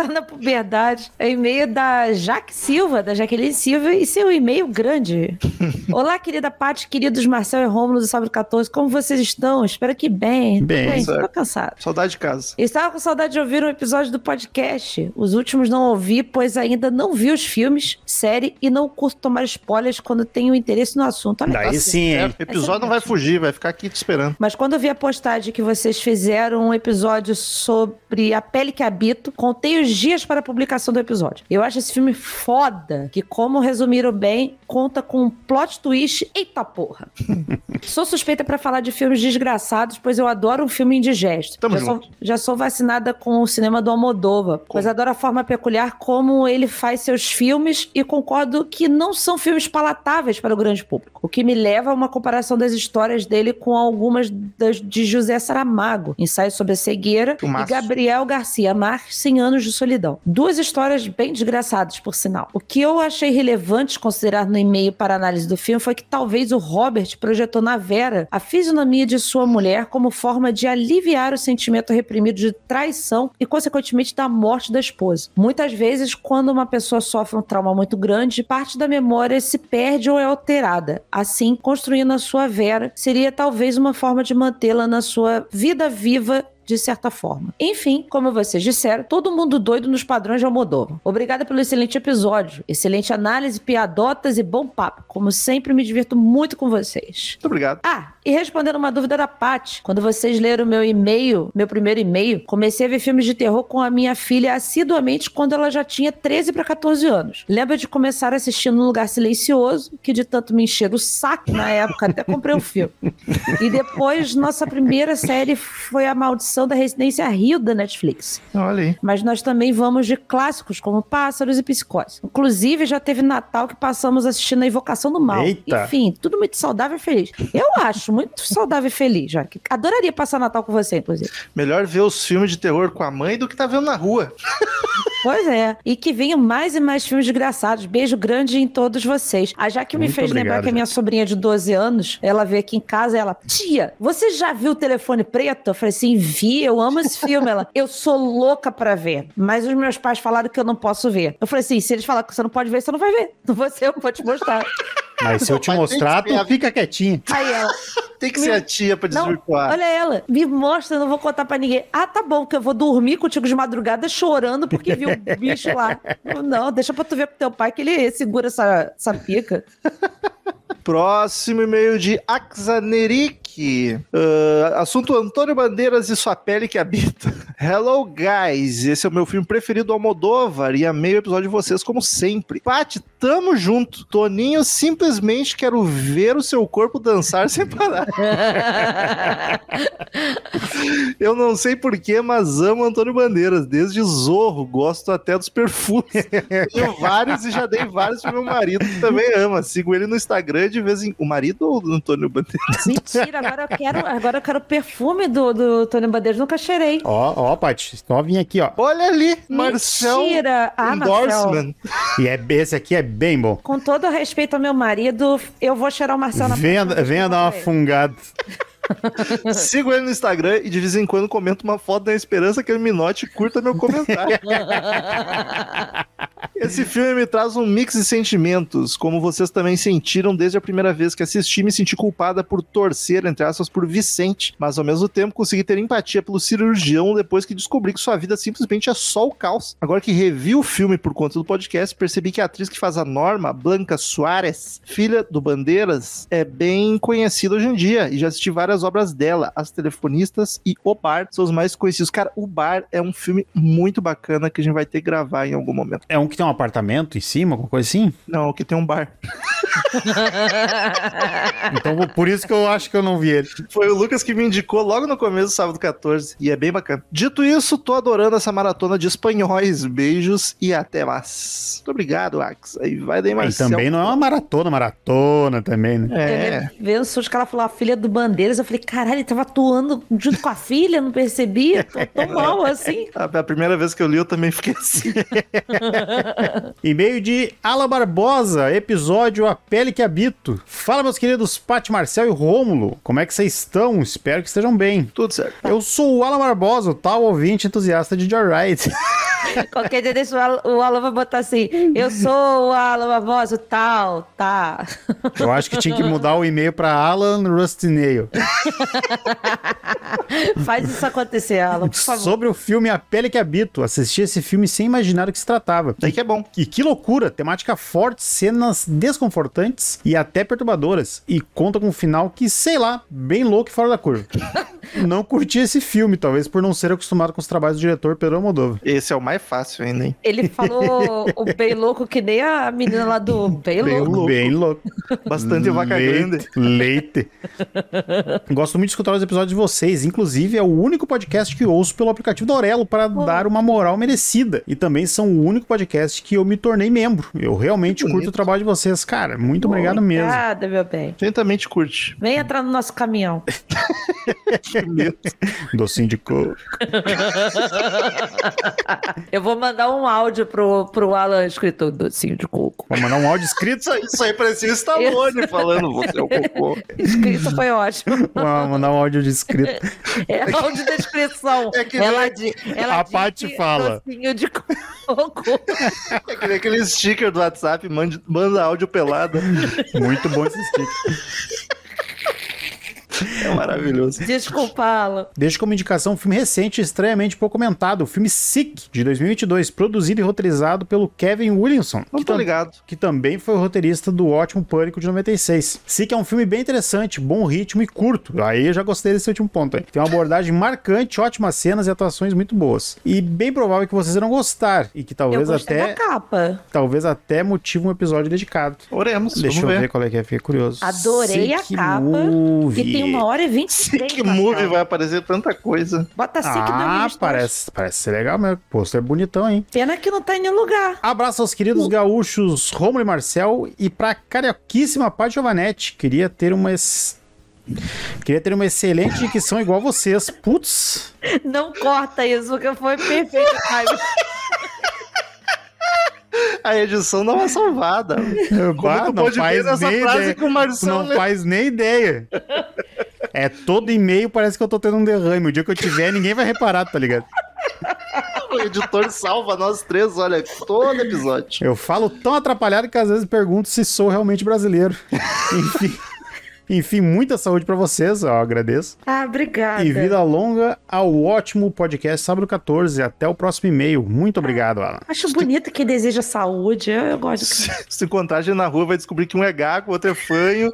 tá na puberdade. É e-mail da Jaque Silva, da Jaqueline Silva, e seu e-mail grande. Olá, querida Paty, queridos Marcel e Rômulo do Sábado 14, como vocês estão? Espero que bem. Bem, Bem, tô cansado. Saudade de casa. Eu estava com saudade de ouvir um episódio do podcast. Os últimos não ouvi, pois ainda não vi os filmes, série e não curto tomar spoilers quando tenho interesse no assunto. Olha, Daí sim, É, hein? o episódio não vai fugir, vai ficar aqui te esperando. Mas quando eu vi a postagem que vocês fizeram um episódio sobre a pele que habito, contei os dias para a publicação do episódio. Eu acho esse filme foda, que como resumiram bem, conta com um plot twist. Eita porra! sou suspeita para falar de filmes desgraçados, pois eu adoro um filme indigesto. Tamo já, sou, junto. já sou vacinada com o cinema do Almodóvar, pois adoro a forma peculiar como ele faz seus filmes e concordo que não são filmes palatáveis para o grande público. O que me leva a uma comparação das histórias dele com algumas das de José Saramago, Ensaio sobre a Cegueira, e. Gabriel Garcia Marques, 100 Anos de Solidão. Duas histórias bem desgraçadas, por sinal. O que eu achei relevante considerar no e-mail para análise do filme foi que talvez o Robert projetou na Vera a fisionomia de sua mulher como forma de aliviar o sentimento reprimido de traição e, consequentemente, da morte da esposa. Muitas vezes, quando uma pessoa sofre um trauma muito grande, parte da memória se perde ou é alterada. Assim, construindo a sua Vera seria talvez uma forma de mantê-la na sua vida viva de certa forma. Enfim, como vocês disseram, todo mundo doido nos padrões de Almodóvar. Obrigada pelo excelente episódio, excelente análise, piadotas e bom papo. Como sempre, me divirto muito com vocês. Muito obrigado. Ah, e respondendo uma dúvida da Paty, quando vocês leram meu e-mail, meu primeiro e-mail, comecei a ver filmes de terror com a minha filha assiduamente quando ela já tinha 13 para 14 anos. Lembro de começar assistindo num lugar silencioso, que de tanto me encher o saco na época, até comprei o filme. E depois, nossa primeira série foi A Maldição da Residência Rio da Netflix. Olha aí. Mas nós também vamos de clássicos como Pássaros e Psicose. Inclusive, já teve Natal que passamos assistindo a Invocação do Mal. Eita. Enfim, tudo muito saudável e feliz. Eu acho muito saudável e feliz, já que adoraria passar Natal com você, inclusive. Melhor ver os filmes de terror com a mãe do que tá vendo na rua. Pois é. E que venham mais e mais filmes desgraçados. Beijo grande em todos vocês. A Jaque me Muito fez lembrar obrigado, que a minha sobrinha de 12 anos, ela veio aqui em casa e ela, tia, você já viu o telefone preto? Eu falei assim, vi, eu amo esse filme. Ela, eu sou louca pra ver. Mas os meus pais falaram que eu não posso ver. Eu falei assim, se eles falaram que você não pode ver, você não vai ver. Não vou ser, eu vou te mostrar. Mas se eu te mostrar, tu fica quietinho. Aí ela, Tem que ser a tia pra desvirtuar. olha ela, me mostra, eu não vou contar pra ninguém. Ah, tá bom, que eu vou dormir contigo de madrugada chorando porque viu o bicho lá. Não, deixa pra tu ver com teu pai que ele segura essa, essa pica. Próximo e-mail de Axanerik. Ah, assunto Antônio Bandeiras e sua pele que habita. Hello, guys. Esse é o meu filme preferido do Almodóvar e amei o episódio de vocês, como sempre. Paty, tamo junto. Toninho, simplesmente quero ver o seu corpo dançar sem parar. Eu não sei porquê, mas amo Antônio Bandeiras. Desde Zorro, gosto até dos perfumes. Tenho vários e já dei vários pro meu marido, que também ama. Sigo ele no Instagram de vez em... O marido ou do Antônio Bandeiras? Mentira, agora eu quero, agora eu quero o perfume do, do Tony Bandeiras, nunca cheirei. Ó, ó, Paty, novinha aqui, ó. Olha ali, Marcel Mentira! Ah, Marcel. Endorsement. E é, esse aqui é bem bom. Com todo o respeito ao meu marido, eu vou cheirar o Marcel na Venha, venha dar uma fungada. Sigo ele no Instagram e de vez em quando comento uma foto da esperança que ele me note e curta meu comentário. Esse filme me traz um mix de sentimentos, como vocês também sentiram desde a primeira vez que assisti, me senti culpada por torcer, entre aspas, por Vicente, mas ao mesmo tempo consegui ter empatia pelo cirurgião depois que descobri que sua vida simplesmente é só o caos. Agora que revi o filme por conta do podcast, percebi que a atriz que faz a Norma, Blanca Soares, filha do Bandeiras, é bem conhecida hoje em dia e já assisti várias obras dela. As Telefonistas e O Bar são os mais conhecidos. Cara, O Bar é um filme muito bacana que a gente vai ter que gravar em algum momento. É um que tem um apartamento em cima, alguma coisa assim? Não, que tem um bar. Então, por isso que eu acho que eu não vi ele. Foi o Lucas que me indicou logo no começo do sábado 14 e é bem bacana. Dito isso, tô adorando essa maratona de espanhóis. Beijos e até mais. Muito obrigado, Ax. Aí vai daí, E também não é uma maratona, maratona também, né? É. Vendo o que ela falou, a filha do Bandeiras, eu falei, caralho, ele tava atuando junto com a filha, não percebi? Tô tão mal assim. A, a primeira vez que eu li, eu também fiquei assim. E-mail de Ala Barbosa, episódio A Pele que Habito. Fala, meus queridos Pati, Marcel e Rômulo. Como é que vocês estão? Espero que estejam bem. Tudo certo. Eu sou o Alan Barbosa, o tal ouvinte entusiasta de Joyride. Qualquer dia desse, o Alan, o Alan vai botar assim, eu sou o Alan Barbosa, tal, tá. Eu acho que tinha que mudar o e-mail para Alan Rustinail. Faz isso acontecer, Alan, por favor. Sobre o filme A Pele que Habito. Assisti esse filme sem imaginar do que se tratava. Daí que é bom. E que loucura! Temática forte, cenas desconfortantes e até perturbadoras. E conta com um final que, sei lá, bem louco e fora da curva. não curti esse filme, talvez por não ser acostumado com os trabalhos do diretor Pedro Almodóvar. Esse é o mais fácil ainda, hein? Ele falou o bem louco que nem a menina lá do bem Bem louco. louco. Bem louco. Bastante vaca grande. Leite. Gosto muito de escutar os episódios de vocês. Inclusive, é o único podcast que ouço pelo aplicativo da Aurelo para dar uma moral merecida. E também são o único podcast que eu me tornei membro. Eu realmente curto o trabalho de vocês. Cara, muito obrigado mesmo. Obrigada, meu bem. Lentamente curte. Vem entrar no nosso caminhão. Que medo. Docinho de coco. Eu vou mandar um áudio pro, pro Alan escrito docinho de coco. Vou mandar um áudio escrito. Isso aí, isso aí parecia o Stallone falando, você é o cocô. Escrito foi ótimo. Vou mandar um áudio de escrito. É áudio descrição. É que ela di, ela A Paty fala. De coco. É que nem aquele sticker do WhatsApp, manda, manda áudio pelado. Muito bom esse stick. É maravilhoso. Desculpa, Alan. Deixo como indicação um filme recente e estranhamente pouco comentado, o filme Sick, de 2022, produzido e roteirizado pelo Kevin Williamson. Não que tô ligado. que também foi o roteirista do ótimo Pânico de 96. Sick é um filme bem interessante, bom ritmo e curto. Aí eu já gostei desse último ponto aí. Tem uma abordagem marcante, ótimas cenas e atuações muito boas. E bem provável que vocês irão gostar e que Eu talvez gostei até da capa. talvez até motive um episódio dedicado. Oremos, Deixa eu ver. ver. qual é que é, fiquei curioso. Adorei a Sick capa, Movie. Que tem uma hora e vinte e três. Que Marcelo. movie vai aparecer tanta coisa. Bota Sick Ah, 2022. parece, parece ser legal mesmo. Pôster bonitão, hein? Pena que não tá em nenhum lugar. Abraço aos queridos gaúchos Romulo e Marcel e pra carioquíssima Paty Giovanetti. Queria ter uma Queria ter uma excelente dicção igual vocês. Putz, Não corta isso, porque foi perfeito. A edição dá uma salvada. bah, tu não pode faz nessa nem frase ideia. que o Marcelo não leu. faz nem ideia. É todo e-mail, parece que eu tô tendo um derrame. O dia que eu tiver, ninguém vai reparar, tá ligado? O editor salva nós três, olha, todo episódio. Eu falo tão atrapalhado que às vezes pergunto se sou realmente brasileiro. Enfim. Enfim, muita saúde pra vocês, ó, agradeço. Ah, obrigada. E vida longa ao ótimo podcast Sábado 14. Até o próximo e-mail. Muito obrigado, Alan. Acho bonito que deseja saúde. Eu, eu gosto. Se, se encontrar a gente na rua, vai descobrir que um é gago, o outro é fanho.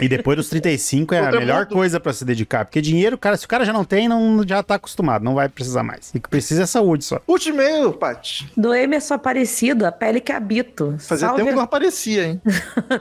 E depois dos 35 é a Outra melhor mundo. coisa pra se dedicar. Porque dinheiro, cara, se o cara já não tem, não, já tá acostumado, não vai precisar mais. O que precisa é saúde só. Último e-mail, Paty. Do Emerson Aparecido, a pele que habito. Fazia Salve, tempo que não aparecia, hein?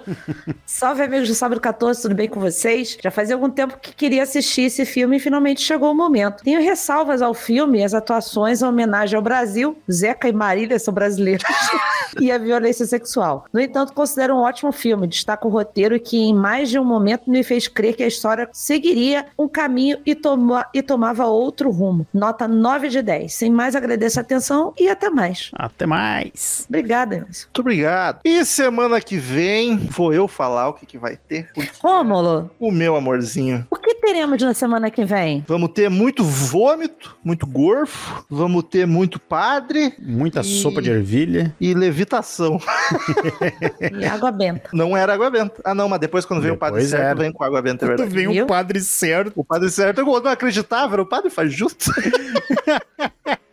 salve, amigos do Sábado 14, tudo bem com vocês? Já fazia algum tempo que queria assistir esse filme e finalmente chegou o momento. Tenho ressalvas ao filme e as atuações em homenagem ao Brasil. Zeca e Marília são brasileiros. e a violência sexual. No entanto, considero um ótimo filme. Destaca o roteiro que, em mais de um momento, me fez crer que a história seguiria um caminho e, toma- e tomava outro rumo. Nota 9 de 10. Sem mais, agradeço a atenção e até mais. Até mais. Obrigada, Emerson. Muito obrigado. E semana que vem, vou eu falar o que, que vai ter. Rômulo, O meu amorzinho. o que teremos na semana que vem? Vamos ter muito vômito, muito gorfo, vamos ter muito padre Muita E- sopa de ervilha. e levitação. E água benta. Não era água benta. Ah, não, mas depois quando vem o padre Depois certo, era. vem com água benta, é verdade. Vem Viu? o padre certo. O padre certo, eu não acreditava, era o padre faz justo.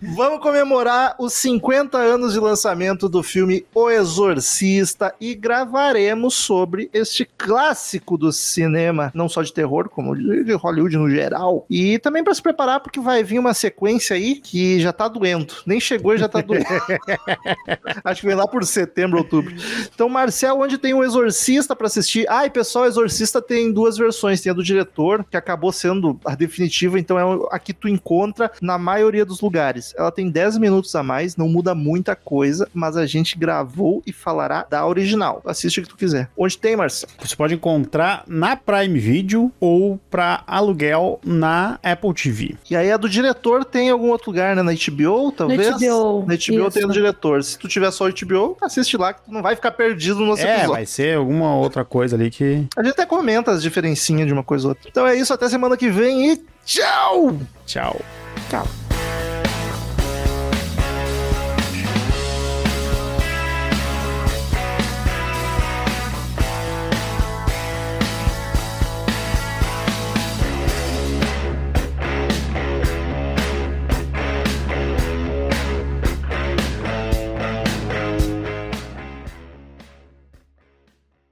Vamos comemorar os 50 anos de lançamento do filme O Exorcista e gravaremos sobre este clássico do cinema, não só de terror, como de Hollywood no geral. E também para se preparar, porque vai vir uma sequência aí que já tá doendo. Nem chegou e já tá doendo. Acho que vem lá por setembro, outubro. Então, Marcel, onde tem o Exorcista pra assistir? Ah, e pessoal, o Exorcista tem duas versões. Tem a do diretor, que acabou sendo a definitiva, então é a que tu encontra na maioria dos lugares. Ela tem 10 minutos a mais, não muda muita coisa, mas a gente gravou e falará da original. Assiste o que tu quiser. Onde tem, Marcel? Você pode encontrar na Prime Video ou pra aluguel na Apple TV. E aí a do diretor tem algum outro lugar, né? Na HBO, talvez? HBO, Na HBO tem a do isso. diretor. Se tu tiver só HBO, assiste lá, que tu não vai ficar perdido no nosso É, episódio. vai ser alguma outra coisa ali que. A gente até comenta as diferencinhas de uma coisa ou outra. Então é isso, até semana que vem e tchau! Tchau. Tchau.